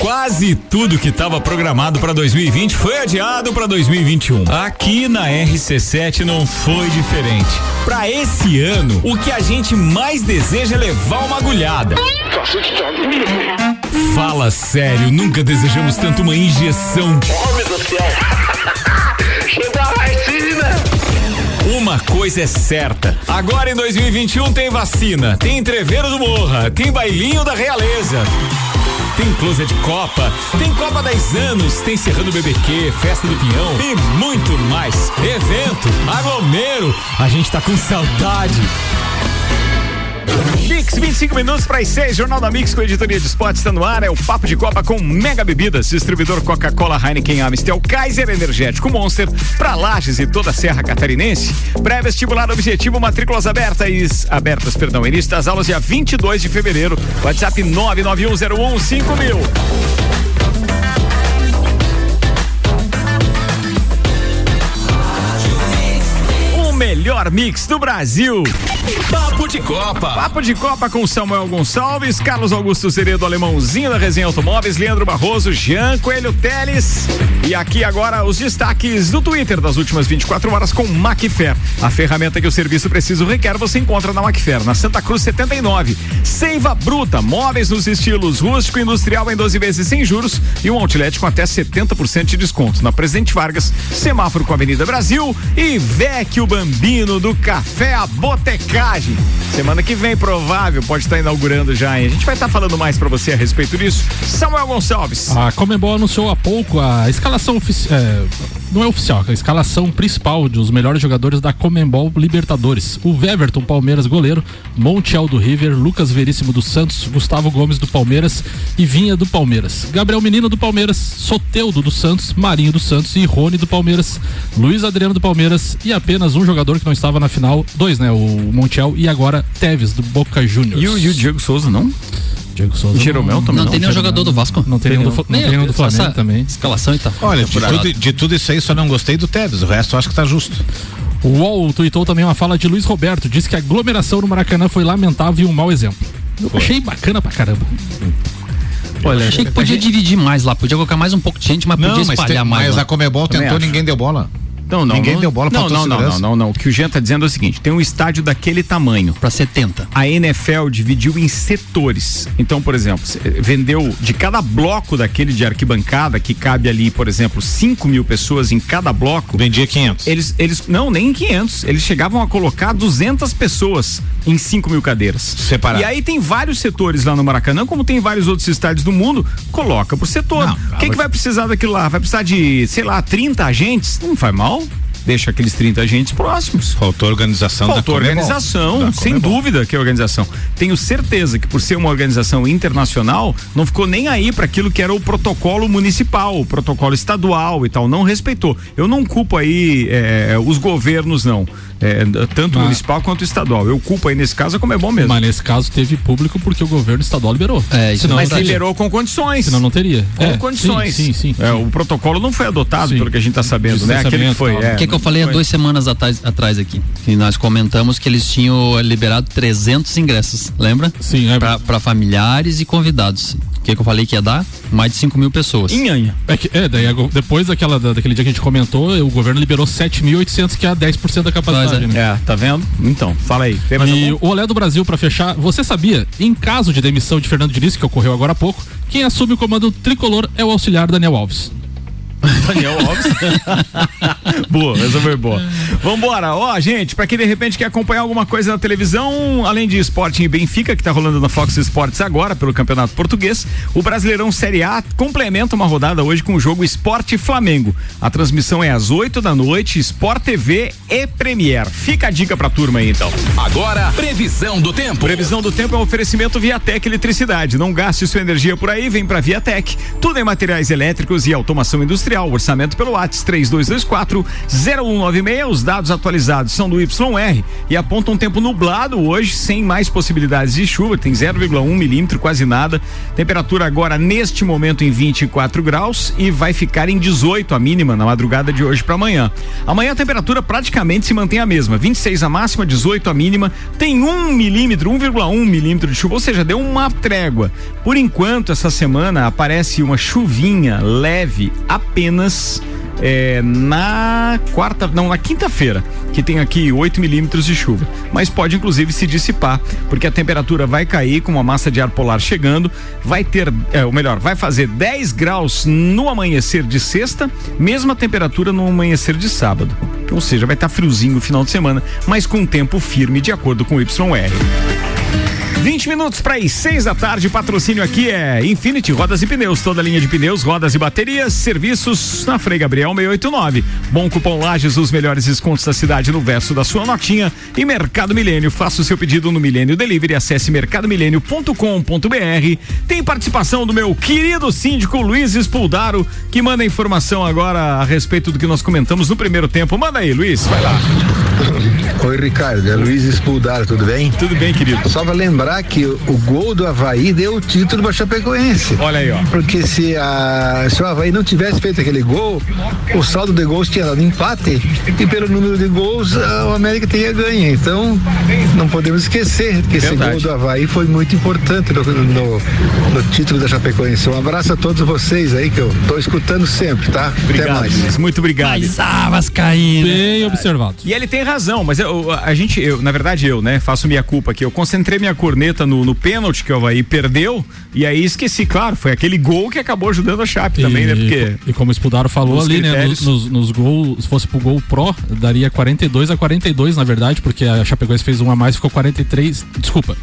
Quase tudo que estava programado para 2020 foi adiado para 2021. Aqui na RC7 não foi diferente. Para esse ano, o que a gente mais deseja é levar uma agulhada. Fala sério, nunca desejamos tanto uma injeção. Uma coisa é certa. Agora em 2021 tem vacina, tem entreveiro do Morra, tem bailinho da realeza. Tem closet de Copa, tem Copa 10 anos, tem Serrano BBQ, Festa do Pinhão e muito mais. Evento, aglomero, a gente tá com saudade. Mix, 25 minutos para as 6, Jornal da Mix com editoria de esportes está no ar. É o Papo de Copa com Mega Bebidas, distribuidor Coca-Cola, Heineken, Amistel, Kaiser Energético Monster, para Lages e toda a Serra Catarinense. Pré-vestibular objetivo, matrículas abertas, abertas, perdão, início das aulas dia 22 de fevereiro. WhatsApp 991015000. Melhor mix do Brasil. Papo de Copa. Papo de Copa com Samuel Gonçalves, Carlos Augusto Ceredo, alemãozinho da Resenha Automóveis, Leandro Barroso, Jean Coelho Teles. E aqui agora os destaques do Twitter das últimas 24 horas com Macfer. A ferramenta que o serviço preciso requer você encontra na Macfer, na Santa Cruz 79. Seiva Bruta, móveis nos estilos rústico e industrial em 12 vezes sem juros e um outlet com até 70% de desconto. Na Presidente Vargas, semáforo com a Avenida Brasil e Vecchio Bambino do Café a Botecagem. Semana que vem, provável, pode estar inaugurando já, hein? A gente vai estar falando mais para você a respeito disso. Samuel Gonçalves. A Comembol anunciou há pouco a escalação oficial. É, não é oficial, a escalação principal dos melhores jogadores da Comembol Libertadores. O Weverton, Palmeiras, goleiro, Montiel do River, Lucas Veríssimo do Santos, Gustavo Gomes do Palmeiras e Vinha do Palmeiras. Gabriel Menino do Palmeiras, Soteudo do Santos, Marinho do Santos e Rony do Palmeiras, Luiz Adriano do Palmeiras e apenas um jogador que não estava na final, dois, né? O Montiel e agora Teves do Boca Juniors. E o, e o Diego Souza, não? Diego Souza. Jeromel também Não, não. tem nenhum jogador do Vasco. Não tem nenhum do, não tem nenhum do Flamengo também. Escalação e tal. Olha, de tudo, de tudo isso aí só não gostei do Tevez, o resto eu acho que tá justo. O UOL tweetou também uma fala de Luiz Roberto, disse que a aglomeração no Maracanã foi lamentável e um mau exemplo. Eu achei bacana pra caramba. Olha, achei que podia dividir mais lá, podia colocar mais um pouco de gente, mas podia Não, mas, espalhar tem- mais. mas lá. a Comebol Também tentou, acho. ninguém deu bola. Não, não. Ninguém não, deu bola, não, não, não, não, não, não. O que o Jean tá dizendo é o seguinte: tem um estádio daquele tamanho. Para 70. A NFL dividiu em setores. Então, por exemplo, cê- vendeu de cada bloco daquele de arquibancada, que cabe ali, por exemplo, 5 mil pessoas em cada bloco. Vendia 500. Eles, eles, não, nem em 500. Eles chegavam a colocar 200 pessoas em 5 mil cadeiras. Separado. E aí tem vários setores lá no Maracanã, como tem vários outros estádios do mundo, coloca por setor. Não, Quem que vai precisar daquilo lá? Vai precisar de, sei lá, 30 agentes? Não faz mal. Deixa aqueles 30 agentes próximos. Faltou organização Faltou da Comebol. organização, Da sem Comebol. dúvida que é organização. Tenho certeza que por ser uma organização internacional, não ficou nem aí para aquilo que era o protocolo municipal, o protocolo estadual e tal, não respeitou. Eu não culpo aí eh, os governos não, Eh, tanto Mas- municipal quanto estadual. Eu culpo aí nesse caso como é bom mesmo. Mas nesse caso teve público porque o governo estadual liberou. É, isso Senão Mas teria. liberou com condições. Senão não teria. Com É, condições. Sim, sim, sim. É, o protocolo não foi adotado, Sim. pelo que a gente está sabendo, né? Aquele que foi. É, O que, que eu falei há foi. duas semanas atrás, atrás aqui? Que nós comentamos que eles tinham eh, liberado 300 ingressos, lembra? Sim, é. Pra familiares e convidados. O que, que eu falei que ia dar? Mais de 5 mil pessoas. Inhanha. É, que, é daí depois daquela, da- daquele dia que a gente comentou, o governo liberou 7.800, que é 10% da capacidade né? É, tá vendo? Então, fala aí. E o Olé do Brasil, pra fechar, você sabia, em caso de demissão de Fernando Diniz, que ocorreu agora há pouco, quem assume o comando tricolor é o auxiliar Daniel Alves. Daniel Alves. boa, essa foi boa. Vambora. Ó, gente, pra quem de repente quer acompanhar alguma coisa na televisão, além de Sporting e Benfica, que tá rolando na Fox Sports agora, pelo Campeonato Português, o Brasileirão Série A complementa uma rodada hoje com o jogo Esporte Flamengo. A transmissão é às 8 da noite, Sport TV e Premier. Fica a dica pra turma aí, então. Agora, previsão do tempo. Previsão do tempo é um oferecimento Viatec Eletricidade. Não gaste sua energia por aí, vem pra Viatec. Tudo em materiais elétricos e automação industrial. Orçamento pelo WhatsApp 3224 0196. Os dados atualizados são do YR e apontam um tempo nublado hoje, sem mais possibilidades de chuva. Tem 0,1 milímetro, quase nada. Temperatura agora neste momento em 24 graus e vai ficar em 18 a mínima na madrugada de hoje para amanhã. Amanhã a temperatura praticamente se mantém a mesma, 26 a máxima, 18 a mínima. Tem 1 milímetro, 1,1 milímetro de chuva, ou seja, deu uma trégua. Por enquanto, essa semana aparece uma chuvinha leve apenas é, na quarta, não, na quinta-feira, que tem aqui 8 milímetros de chuva. Mas pode inclusive se dissipar, porque a temperatura vai cair com uma massa de ar polar chegando, vai ter, é, ou melhor, vai fazer 10 graus no amanhecer de sexta, mesma temperatura no amanhecer de sábado. Ou seja, vai estar friozinho no final de semana, mas com tempo firme, de acordo com o YR. 20 minutos para as 6 da tarde. Patrocínio aqui é Infinity Rodas e Pneus. Toda linha de pneus, rodas e baterias. Serviços na Frei Gabriel 689. Bom cupom Lages, os melhores descontos da cidade no verso da sua notinha. E Mercado Milênio. Faça o seu pedido no Milênio Delivery. Acesse mercadomilênio.com.br. Tem participação do meu querido síndico Luiz Espuldaro, que manda informação agora a respeito do que nós comentamos no primeiro tempo. Manda aí, Luiz. Vai lá. Oi, Ricardo. É Luiz Espuldar, tudo bem? Tudo bem, querido. Só pra lembrar que o, gol do Havaí deu o título pra Chapecoense. Olha aí, ó. Porque se, a, se o Havaí não tivesse feito aquele gol, o saldo de gols tinha dado empate e pelo número de gols a- o América teria ganho. Então, não podemos esquecer que esse Verdade. gol do Havaí foi muito importante no, no- no título da Chapecoense. Um abraço a todos vocês aí que eu tô escutando sempre, tá? Até Obrigado, mais. Luiz. Muito obrigado. Mas ah, Vascaína. Bem observado. E ele tem razão, mas eu- a gente, eu, na verdade, eu, né, faço minha culpa aqui. Eu concentrei minha corneta no, no pênalti que o Havaí perdeu e aí esqueci, claro, foi aquele gol que acabou ajudando a Chape também, né? Porque. E como o Spudaro falou ali, né? critérios. Nos, nos, nos gols, se fosse pro gol pró, daria 42 a 42, na verdade, porque a Chapecoense fez um a mais, ficou 43. Desculpa.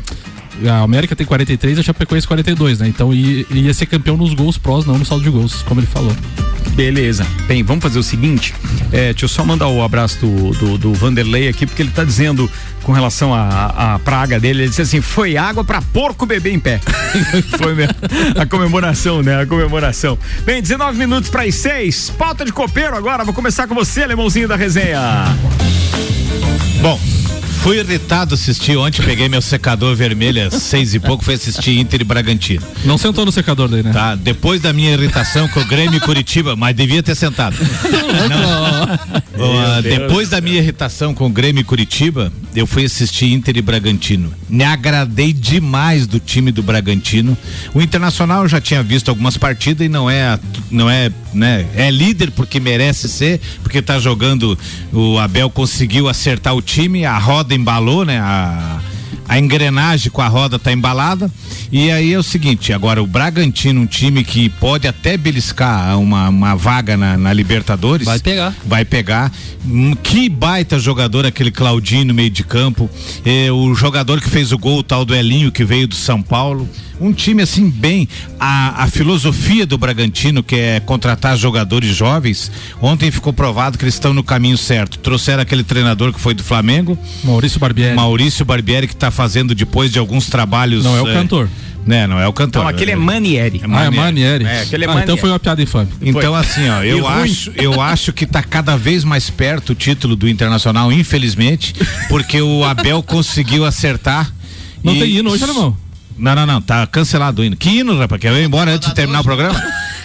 A América tem 43 e a Chapecoense 42, né? Então ia, ia ser campeão nos gols prós, não no saldo de gols, como ele falou. Beleza. Bem, vamos fazer o seguinte. É, deixa eu só mandar o abraço do, do, do Vanderlei aqui, porque ele tá dizendo com relação à praga dele, ele disse assim: foi água pra porco beber em pé. foi mesmo. A comemoração, né? A comemoração. Bem, 19 minutos para as 6. Pauta de copeiro agora. Vou começar com você, alemãozinho da resenha. Bom, fui irritado assistir ontem, peguei meu secador vermelho às seis e pouco, fui assistir Inter e Bragantino. Não sentou no secador daí, né? Tá, depois da minha irritação com o Grêmio e Curitiba, mas devia ter sentado. Não. Ah, depois da minha irritação com o Grêmio e Curitiba, eu fui assistir Inter e Bragantino. Me agradei demais do time do Bragantino. O Internacional eu já tinha visto algumas partidas e não é, a- não é, né? É líder porque merece ser, porque tá jogando. O Abel conseguiu acertar o time, a roda embalou, né? A, a engrenagem com a roda tá embalada. E aí é o seguinte, agora o Bragantino, um time que pode até beliscar uma, uma vaga na, na Libertadores. Vai pegar. Vai pegar. Hum, Que baita jogador aquele Claudinho no meio de campo. É, o jogador que fez o gol, o tal do Elinho, que veio do São Paulo. Um time assim bem. A, a filosofia do Bragantino, que é contratar jogadores jovens, ontem ficou provado que eles estão no caminho certo. Trouxeram aquele treinador que foi do Flamengo. Maurício Barbieri. Maurício Barbieri, que está fazendo depois de alguns trabalhos. Não é o eh, cantor. Né, não é o cantor. Não, aquele é Manieri. Ah, é Manieri. É, aquele é Ah, Manieri. então foi uma piada infame. Então, assim, ó, eu acho, eu acho que tá cada vez mais perto o título do Internacional, infelizmente, porque o Abel conseguiu acertar. Não e- tem hino hoje, alemão? Não, não, não, tá cancelado o hino. Que hino, rapaz? Quer ir embora antes de terminar o programa?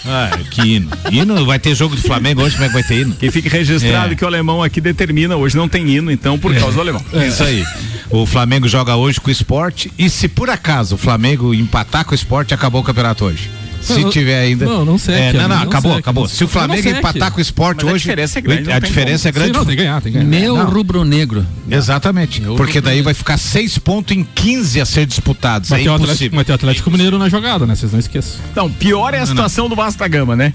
Ah, que hino. Hino, vai ter jogo do Flamengo hoje, como é que vai ter hino? Que fique registrado É. que o alemão aqui determina, hoje não tem hino, então, por causa do alemão. É. Isso aí. O Flamengo joga hoje com o esporte e se por acaso o Flamengo empatar com o esporte, acabou o campeonato hoje. Se tiver ainda. não, não seque, É, não, não, não acabou, seque. acabou. Se o Flamengo empatar com o esporte Mas a hoje. diferença é grande, não a diferença é grande. Sim, não, tem que ganhar, tem que ganhar. Meu Não. rubro-negro. Exatamente. Porque daí vai ficar seis pontos em 15 a ser disputados. Mas é tem, o. Atlético, Mineiro na jogada, né? Vocês não esqueçam. Não, pior é a situação do Vasco da Gama, né?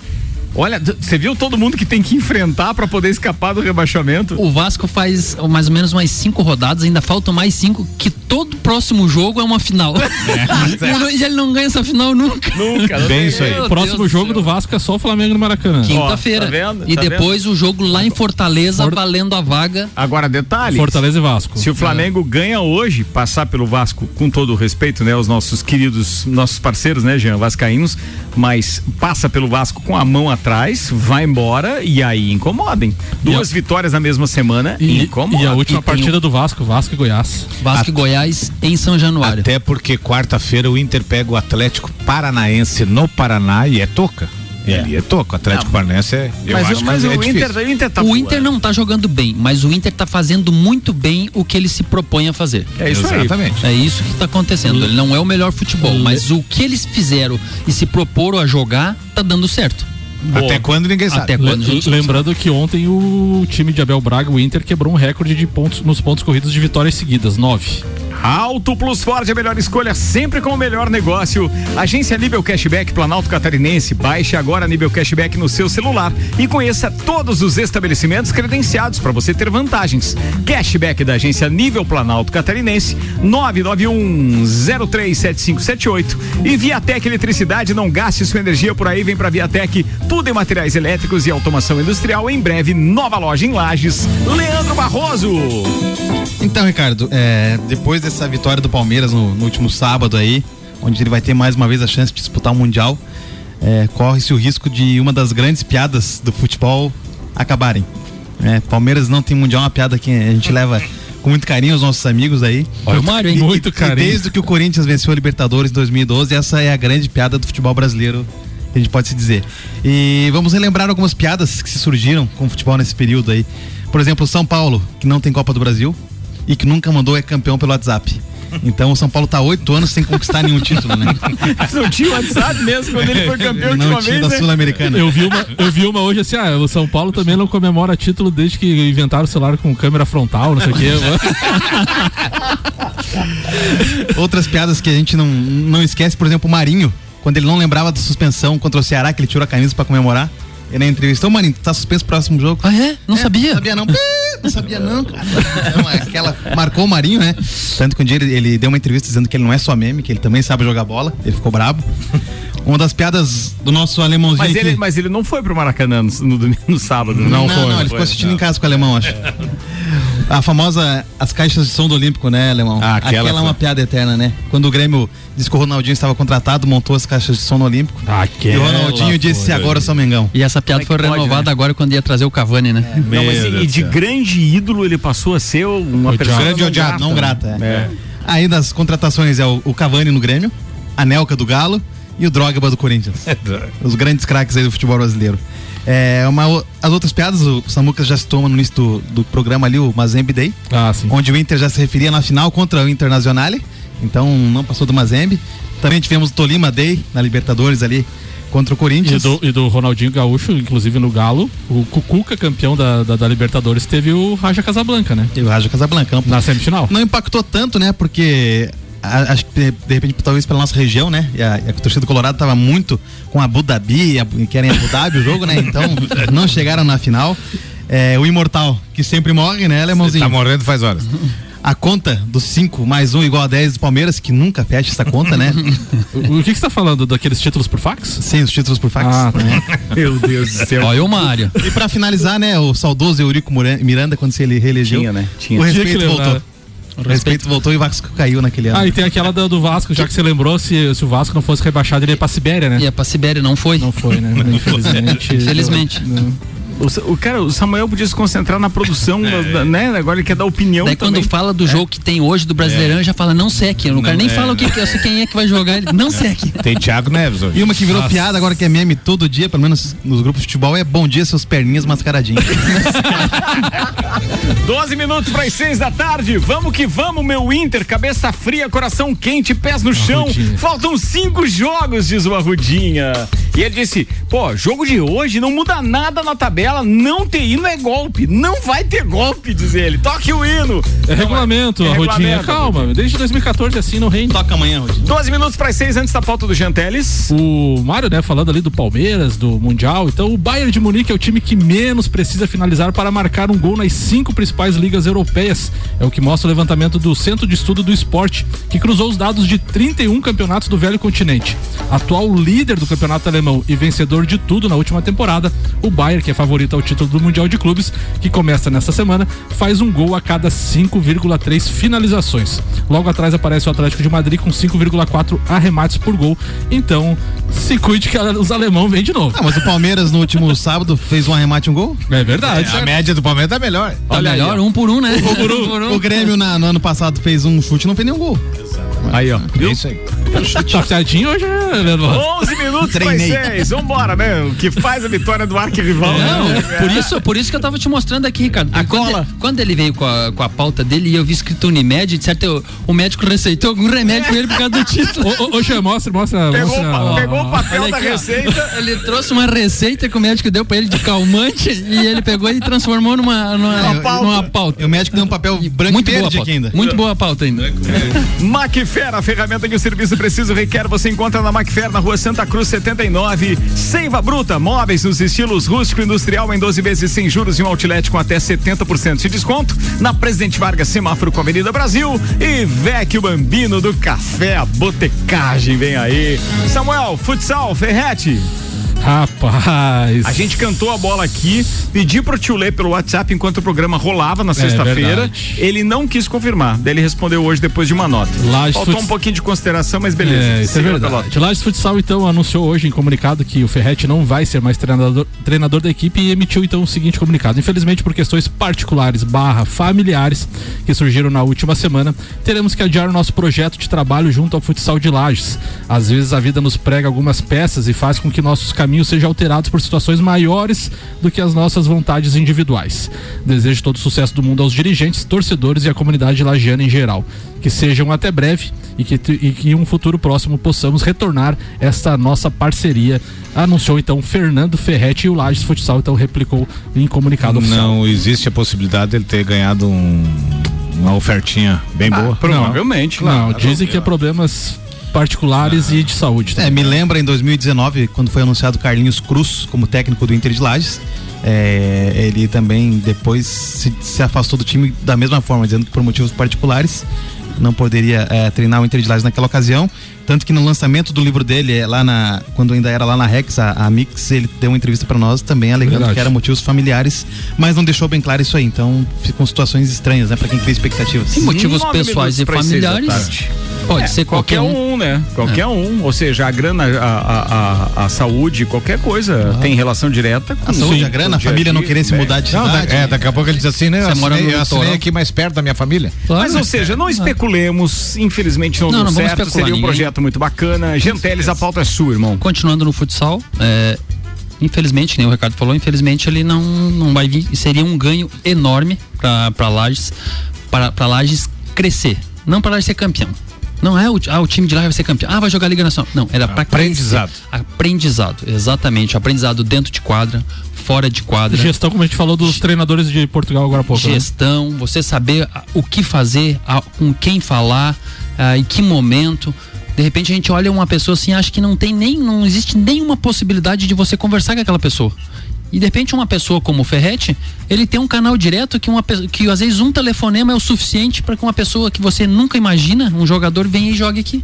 Olha, você viu todo mundo que tem que enfrentar pra poder escapar do rebaixamento? O Vasco faz mais ou menos umas cinco rodadas, ainda faltam mais cinco, que todo próximo jogo é uma final. Ele não- E ele não ganha essa final nunca. Nunca. Bem isso aí. O próximo Deus jogo do Vasco é só o Flamengo no Maracanã. Quinta-feira. tá vendo? e Tá depois o jogo lá em Fortaleza, valendo a vaga. Agora, detalhe. Fortaleza e Vasco. Se o Flamengo ganha hoje, passar pelo Vasco, com todo o respeito, né, os nossos queridos, nossos parceiros, né, Jean, vascaínos, mas passa pelo Vasco com a mão atrás, vai embora e aí incomodem. Duas vitórias na mesma semana E, incomoda. e a última E partida do Vasco, Vasco e Goiás. Vasco e Goiás em São Januário. Até porque quarta-feira o Inter pega o Atlético Paranaense no Paraná e é toca. E ali é toca. O Atlético Paranaense é. Eu Mas, acho o- mas que é o. Inter, o Inter tá o. Inter não tá jogando bem, mas o Inter tá fazendo muito bem o que ele se propõe a fazer. É isso aí. Exatamente. É isso que tá acontecendo. Ele não é o melhor futebol, mas o que eles fizeram e se proporam a jogar tá dando certo. Até quando ninguém sabe. Até quando gente Lembrando que ontem o time de Abel Braga, o Inter, quebrou um recorde de pontos nos pontos corridos de vitórias seguidas, nove. Auto Plus Ford, a melhor escolha, sempre com o melhor negócio. Agência Nível Cashback Planalto Catarinense. Baixe agora Nível Cashback no seu celular e conheça todos os estabelecimentos credenciados para você ter vantagens. Cashback da agência Nível Planalto Catarinense, 991037578. E Viatec Eletricidade, não gaste sua energia por aí, vem para Viatec. Tudo em materiais elétricos e automação industrial. Em breve, nova loja em Lages. Leandro Barroso. Então, Ricardo, é, depois dessa vitória do Palmeiras no, no último sábado aí, onde ele vai ter mais uma vez a chance de disputar o Mundial, é, corre-se o risco de uma das grandes piadas do futebol acabarem. É, Palmeiras não tem Mundial, é uma piada que a gente leva com muito carinho aos nossos amigos aí. Olha o Mário, hein? Muito e- carinho. E desde que o Corinthians venceu a Libertadores em 2012, essa é a grande piada do futebol brasileiro, que a gente pode se dizer. E vamos relembrar algumas piadas que se surgiram com o futebol nesse período aí. Por exemplo, São Paulo, que não tem Copa do Brasil e que nunca mandou é campeão pelo WhatsApp. Então o São Paulo tá oito anos sem conquistar nenhum título, né? Não tinha WhatsApp mesmo quando ele foi campeão Não tinha vez, da né? Sul-Americana. Eu vi, uma, eu vi uma hoje assim, ah, o São Paulo também não comemora título desde que inventaram o celular com câmera frontal, não sei o quê. Outras piadas que a gente não, não esquece, por exemplo, o Marinho, quando ele não lembrava da suspensão contra o Ceará, que ele tirou a camisa pra comemorar. E na entrevista, ô Marinho, tu tá suspenso pro próximo jogo. Ah, é? Não sabia? Não sabia não. não sabia não, cara. Então, aquela, marcou o Marinho, né? Tanto que um dia ele, ele deu uma entrevista dizendo que ele não é só meme, que ele também sabe jogar bola. Ele ficou brabo. Uma das piadas do nosso alemãozinho Mas aqui- ele, mas ele não foi pro Maracanã no, no, domingo- no sábado. né? não, não, ele ficou assistindo em casa com o alemão, acho. A famosa, as caixas de som do Olímpico, né, alemão? Ah, aquela é uma piada eterna, né? Quando o Grêmio disse que o Ronaldinho estava contratado, montou as caixas de som no Olímpico. e o Ronaldinho disse, agora eu sou Mengão. E essa piada é foi pode, renovada né? agora quando ia trazer o Cavani, né? Não, mas e de grande ídolo ele passou a ser uma Odiado. pessoa Grande odiado, não né? grata. É. Aí das contratações é o, o Cavani no Grêmio, a Nelca do Galo e o Drogba do Corinthians. Os grandes craques aí do futebol brasileiro. É, uma, as outras piadas, o Samuca já citou no início do, do programa ali, o Mazembe Day. Ah, sim. Onde o Inter já se referia na final contra o Internazionale. Então não passou do Mazembe. Também tivemos o Tolima Day na Libertadores ali contra o E Corinthians. do, e do Ronaldinho Gaúcho, inclusive no Galo, o Cucuca, campeão da, da, da Libertadores, teve o Raja Casablanca, né? E o Raja Casablanca. Na semifinal. Não impactou tanto, né? Porque acho que de, repente, talvez pela nossa região, né? E a, e a torcida do Colorado tava muito com Abu Dhabi, e e querem Abu Dhabi o jogo, né? Então não chegaram na final. É, o Imortal, que sempre morre, né, Alemãozinho? Tá morrendo faz horas. A conta dos 5 mais 1 um igual a 10 do Palmeiras, que nunca fecha essa conta, né? O, o que que você tá falando? Daqueles títulos por fax? Sim, os títulos por fax. Ah, tá. né? Meu Deus do céu. Olha o Mário. E pra finalizar, né, o saudoso Eurico Miranda, quando se ele reelegeu, Tinha, né? Tinha. o Tinha que respeito voltou. O respeito voltou e o Vasco caiu naquele ano. Ah, e tem aquela do, do Vasco, já que você lembrou, se, se o Vasco não fosse rebaixado, ele ia pra Sibéria, né? Ia pra Sibéria, não foi? Não foi, né? Infelizmente. Infelizmente. Não. O, o cara, o Samuel podia se concentrar na produção, da- né? Agora ele quer dar opinião Daí também. quando fala do jogo que tem hoje do Brasileirão, já fala não sei aqui. O cara Não, nem é. fala o que, que eu sei quem é que vai jogar. Ele, não sei aqui. Tem Thiago Neves hoje. E uma que virou Nossa. piada agora que é meme todo dia, pelo menos nos grupos de futebol, é bom dia, seus perninhas mascaradinhos. 12 minutos para as 6 da tarde. Vamos que vamos, meu Inter. Cabeça fria, coração quente, pés no chão. Faltam cinco jogos, diz o Arrudinha. E ele disse: pô, jogo de hoje não muda nada na tabela. Não ter hino é golpe. Não vai ter golpe, diz ele. Toque o hino. É regulamento, É a rodinha. Calma, desde 2014 assim não rende. Toca amanhã, Rodinha. 12 minutos para as 6 antes da pauta do Janteles. O Mário, né, falando ali do Palmeiras, do Mundial. Então, o Bayern de Munique é o time que menos precisa finalizar para marcar um gol nas cinco principais ligas europeias. É o que mostra o levantamento do Centro de Estudo do Esporte, que cruzou os dados de 31 campeonatos do velho continente. Atual líder do campeonato alemão e vencedor de tudo na última temporada, o Bayern, que é favorito ao título do Mundial de Clubes, que começa nesta semana, faz um gol a cada 5,3 finalizações. Logo atrás aparece o Atlético de Madrid com 5,4 arremates por gol. Então, se cuide que os alemão vêm de novo. Ah, mas o Palmeiras no último sábado fez um arremate e um gol? É verdade. a média do Palmeiras tá melhor. Tá Olha aí, melhor, ó. um por um, né? O, Grêmio- o Grêmio na- no ano passado fez um chute e não fez nenhum gol. Aí, ó. É isso aí. Tá certinho hoje, né, Leandro? 11 minutos Treinei. 6. Vambora, meu. Que faz a vitória do arquirrival. Não, né? por isso, por isso que eu tava te mostrando aqui, Ricardo. A quando, quando ele veio com a, com a pauta dele e eu vi escrito Unimed, de certo, o, o médico receitou algum remédio pra ele por causa do título. Ô, Xê, mostra, mostra. Pegou, mostra, o ó, pegou ó. o papel da aqui, ó. receita. Ele trouxe uma receita que o médico deu pra ele de calmante e ele pegou e transformou numa, numa, numa pauta. E o médico deu um papel branco Muito e boa pauta. aqui ainda. Muito boa a pauta ainda. Macfer, a ferramenta que o serviço preciso requer, você encontra na Macfer, na rua Santa Cruz 79. Seiva Bruta, móveis nos estilos rústico e industrial em 12 vezes sem juros e um outlet com até 70% de desconto. Na Presidente Vargas, semáforo com Avenida Brasil. E Vecchio Bambino do Café, a Botecagem, vem aí. Samuel, futsal, Ferrete. Rapaz. A gente cantou a bola aqui, pedi pro tio ler pelo WhatsApp enquanto o programa rolava na sexta-feira. verdade. ele não quis confirmar. Daí ele respondeu hoje depois de uma nota. Lages Faltou Futs- um pouquinho de consideração, mas beleza. É, isso é verdade. Lages Futsal, então, anunciou hoje em comunicado que o Ferretti não vai ser mais treinador, treinador da equipe e emitiu, então, o seguinte comunicado. Infelizmente, por questões particulares barra familiares que surgiram na última semana, teremos que adiar o nosso projeto de trabalho junto ao futsal de Lages. Às vezes, a vida nos prega algumas peças e faz com que nossos caminhos sejam alterados por situações maiores do que as nossas vontades individuais. Desejo todo o sucesso do mundo aos dirigentes, torcedores e à comunidade lagiana em geral. Que sejam até breve e que, e que em um futuro próximo possamos retornar esta nossa parceria. Anunciou então Fernando Ferretti e o Lages Futsal então replicou em comunicado oficial. Não existe a possibilidade dele ter ganhado um- uma ofertinha bem boa. Provavelmente. Não, dizem que é problemas particulares e de saúde. É, me lembra em 2019, quando foi anunciado Carlinhos Cruz como técnico do Inter de Lages. é, ele também depois se, se afastou do time da mesma forma, dizendo que por motivos particulares não poderia é, treinar o Inter de Lages naquela ocasião. Tanto que no lançamento do livro dele, é, lá na, quando ainda era lá na Rex, a, a Mix, ele deu uma entrevista para nós também alegando Verdade. que eram motivos familiares, mas não deixou bem claro isso aí. Então ficam situações estranhas, né, para quem cria expectativas. Tem motivos Nove pessoais e familiares. Pode É, ser qualquer, um. né? Qualquer um. Ou seja, a grana, a, a, a, a saúde, qualquer coisa tem relação direta com A saúde, a grana, a família não querer se mudar de Não, da- cidade. é, daqui a pouco ele diz assim, né? Eu Você mora assinei, no eu assinei aqui mais perto da minha família. Mas, ou seja, não especulemos, infelizmente não, Não, deu não certo, seria um ninguém- projeto muito bacana. Genteles, a pauta é sua, irmão. Continuando no futsal, é, infelizmente, nem o Ricardo falou, infelizmente ele não, não vai vir. Seria um ganho enorme para Lages, para Lages crescer, não para Lages ser campeão. Não é o, ah, o time de lá vai ser campeão. Ah, vai jogar Liga Nacional. Não, era para Aprendizado. Aprendizado, exatamente. Aprendizado dentro de quadra, fora de quadra. Gestão, como a gente falou dos treinadores de Portugal agora há pouco. né? gestão, você saber o que fazer, com quem falar, em que momento. De repente a gente olha uma pessoa assim, acha que não tem nem, não existe nenhuma possibilidade de você conversar com aquela pessoa. E de repente uma pessoa como o Ferretti, ele tem um canal direto que uma que às vezes um telefonema é o suficiente para que uma pessoa que você nunca imagina, um jogador venha e jogue aqui.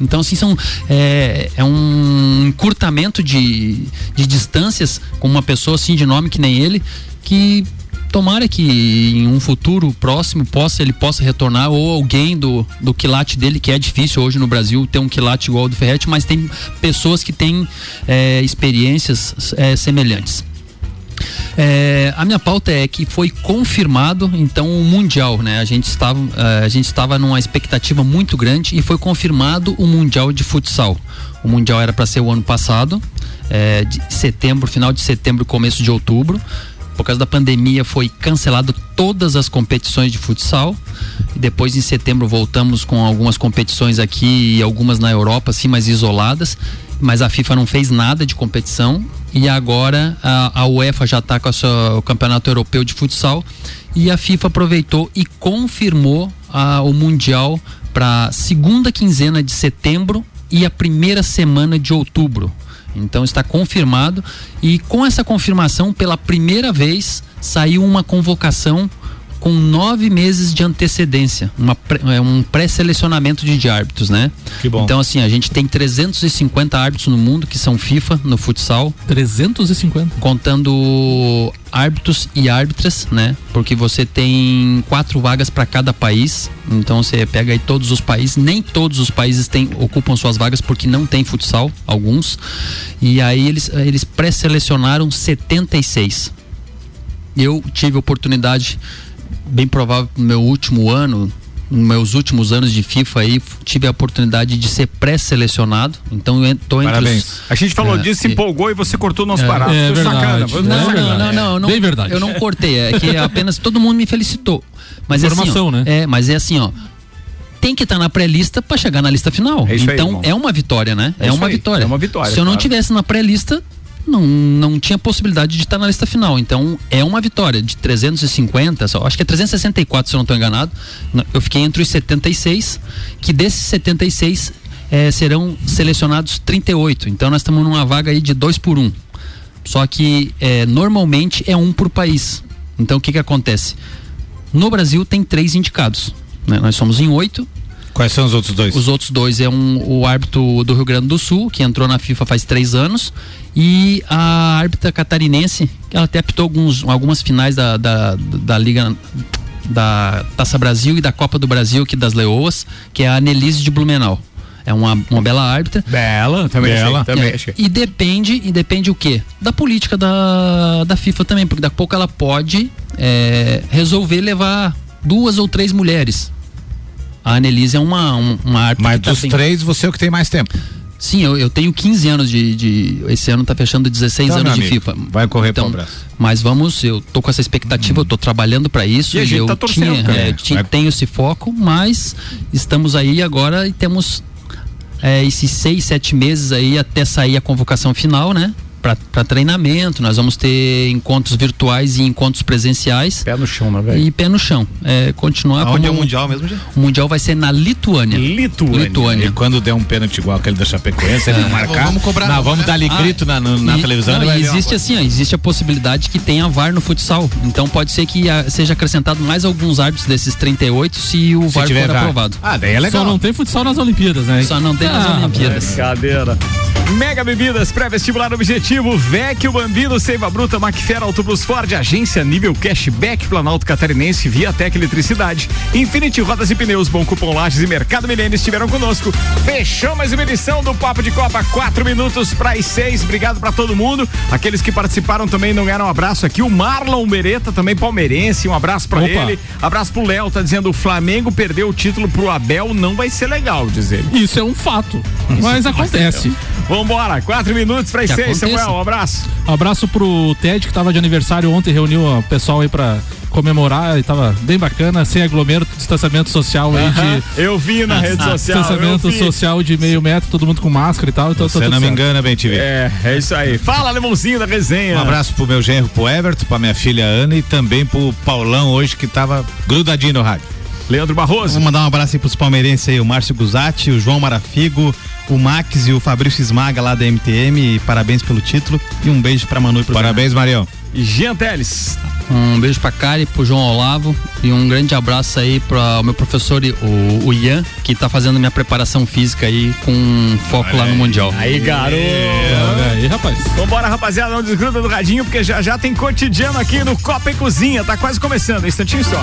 Então assim são é, é um encurtamento de, de distâncias com uma pessoa assim de nome que nem ele que tomara que em um futuro próximo possa ele possa retornar ou alguém do, do quilate dele que é difícil hoje no Brasil ter um quilate igual ao do Ferretti mas tem pessoas que têm é, experiências é, semelhantes É, a minha pauta é que foi confirmado então o mundial, né? A gente estava uh, a gente estava numa expectativa muito grande e foi confirmado o mundial de futsal. O mundial era para ser o ano passado, é, de setembro, final de setembro, começo de outubro. Por causa da pandemia foi cancelado todas as competições de futsal. Depois em setembro voltamos com algumas competições aqui e algumas na Europa, assim, mais isoladas. Mas a FIFA não fez nada de competição e agora a, a UEFA já está com sua, o Campeonato Europeu de Futsal e a FIFA aproveitou e confirmou a, o Mundial para segunda quinzena de setembro e a primeira semana de outubro. Então está confirmado e com essa confirmação, pela primeira vez, saiu uma convocação com nove meses de antecedência, uma, é um pré-selecionamento de, de árbitros, né? Que bom. Então, assim, a gente tem 350 árbitros no mundo que são FIFA no futsal. 350? Contando árbitros e árbitras, né? Porque você tem quatro vagas para cada país. Então você pega aí todos os países. Nem todos os países têm, ocupam suas vagas porque não tem futsal, alguns. E aí eles, eles pré-selecionaram 76. Eu tive oportunidade bem provável no meu último ano, nos meus últimos anos de FIFA aí, tive a oportunidade de ser pré-selecionado. Então eu tô entre Parabéns. os, A gente falou É, disso, se e- empolgou e você cortou nosso é, barato. é Foi verdade. Não, sacana. não, não, não, não. Bem verdade. Eu não cortei, é que apenas todo mundo me felicitou. Mas Informação, é assim, ó, né? É, mas é assim, ó. Tem que estar na pré-lista para chegar na lista final. É isso aí, então irmão. é uma vitória, né? É É, uma aí, vitória. é uma vitória, Se eu não claro. tivesse na pré-lista, não, não tinha possibilidade de estar na lista final. Então é uma vitória de 350, só, acho que é 364 se eu não estou enganado. Eu fiquei entre os 76, que desses 76 eh, serão selecionados 38. Então nós estamos numa vaga aí de dois por um. Só que eh, normalmente é um por país. Então o que que acontece? No Brasil tem três indicados. né? Nós somos em oito. Quais são os outros dois? Os outros dois é um, o árbitro do Rio Grande do Sul, que entrou na FIFA faz três anos, e a árbitra catarinense, que ela até apitou alguns, algumas finais da, da, da Liga da Taça Brasil e da Copa do Brasil aqui das Leoas, que é a Anelise de Blumenau. É uma, uma bela árbitra. Bela, também Bela. achei, também É, achei. E depende, e depende o quê? Da política da, da FIFA também, porque daqui a pouco ela pode é, resolver levar duas ou três mulheres. A Annelise é uma, um- uma árbitra. Mas que tá dos bem- três, você é o que tem mais tempo. Sim, eu, eu tenho 15 anos de, de- Esse ano tá fechando 16 Então, anos de amigo, FIFA. vai correr então, pro abraço. Mas vamos, eu tô com essa expectativa, eu tô trabalhando para isso E a gente eu tá torcendo, tinha, cara. é, tinha- tenho esse foco, mas estamos aí agora e temos é, esses seis, sete meses aí até sair a convocação final, né? Para treinamento, nós vamos ter encontros virtuais e encontros presenciais. Pé no chão, né, velho? E pé no chão. É, continuar Aonde como é o Mundial mesmo, já? O Mundial vai ser na Lituânia. Lituânia. E quando der um pênalti igual aquele da Chapecoense, ele É. não marcar. Vamos cobrar Não, não, vamos né? dar ali Ah, grito na, no- na E- televisão. não, ele e existe assim, ó, existe a possibilidade que tenha VAR no futsal. Então pode ser que ah, seja acrescentado mais alguns árbitros desses 38 se o Se VAR tiver for VAR. aprovado. Ah, daí é legal. Só não tem futsal nas Olimpíadas, né? Só não tem nas Ah, Olimpíadas. Brincadeira. Mega Bebidas, pré-vestibular objetivo, Vecchio Bambino, Seiva Bruta, Macfera, Autobus Ford, agência nível cashback, Planalto Catarinense, Viatec Eletricidade, Infinity Rodas e Pneus, Bom Cupom Lages e Mercado Milênio estiveram conosco. Fechou mais uma edição do Papo de Copa, quatro minutos para as seis. Obrigado para todo mundo. Aqueles que participaram também não ganharam um abraço aqui. O Marlon Beretta, também palmeirense, um abraço para ele. Abraço pro Léo, tá dizendo o Flamengo perdeu o título pro Abel, não vai ser legal, diz ele. Isso é um fato. Mas acontece. Vambora, quatro minutos para as seis. Samuel, um abraço. Abraço pro Ted, que tava de aniversário ontem, reuniu o pessoal aí pra comemorar e tava bem bacana, sem aglomero, distanciamento social aí Aham, de. eu vi na rede social, Distanciamento social de meio metro, todo mundo com máscara e tal. Então tá Você tudo não me certo. engana, bem TV. É, é isso aí. Fala, Lemãozinho da resenha. Um abraço pro meu genro, pro Everton, pra minha filha Ana e também pro Paulão hoje que tava grudadinho no rádio. Leandro Barroso. Vamos mandar um abraço aí pros palmeirenses aí, o Márcio Guzatti, o João Marafigo, o Max e o Fabrício Esmaga lá da MTM. E parabéns pelo título. E um beijo pra Manu e pro Parabéns, Marião. Jean Teles. Um beijo pra Kari, pro João Olavo e um grande abraço aí para o meu professor, o, o Ian, que tá fazendo minha preparação física aí com foco lá no Mundial. Aí, garoto. Aí, rapaz. Vambora, rapaziada, não desgruda do radinho, porque já já tem cotidiano aqui no Copa e Cozinha. Tá quase começando, um instantinho só.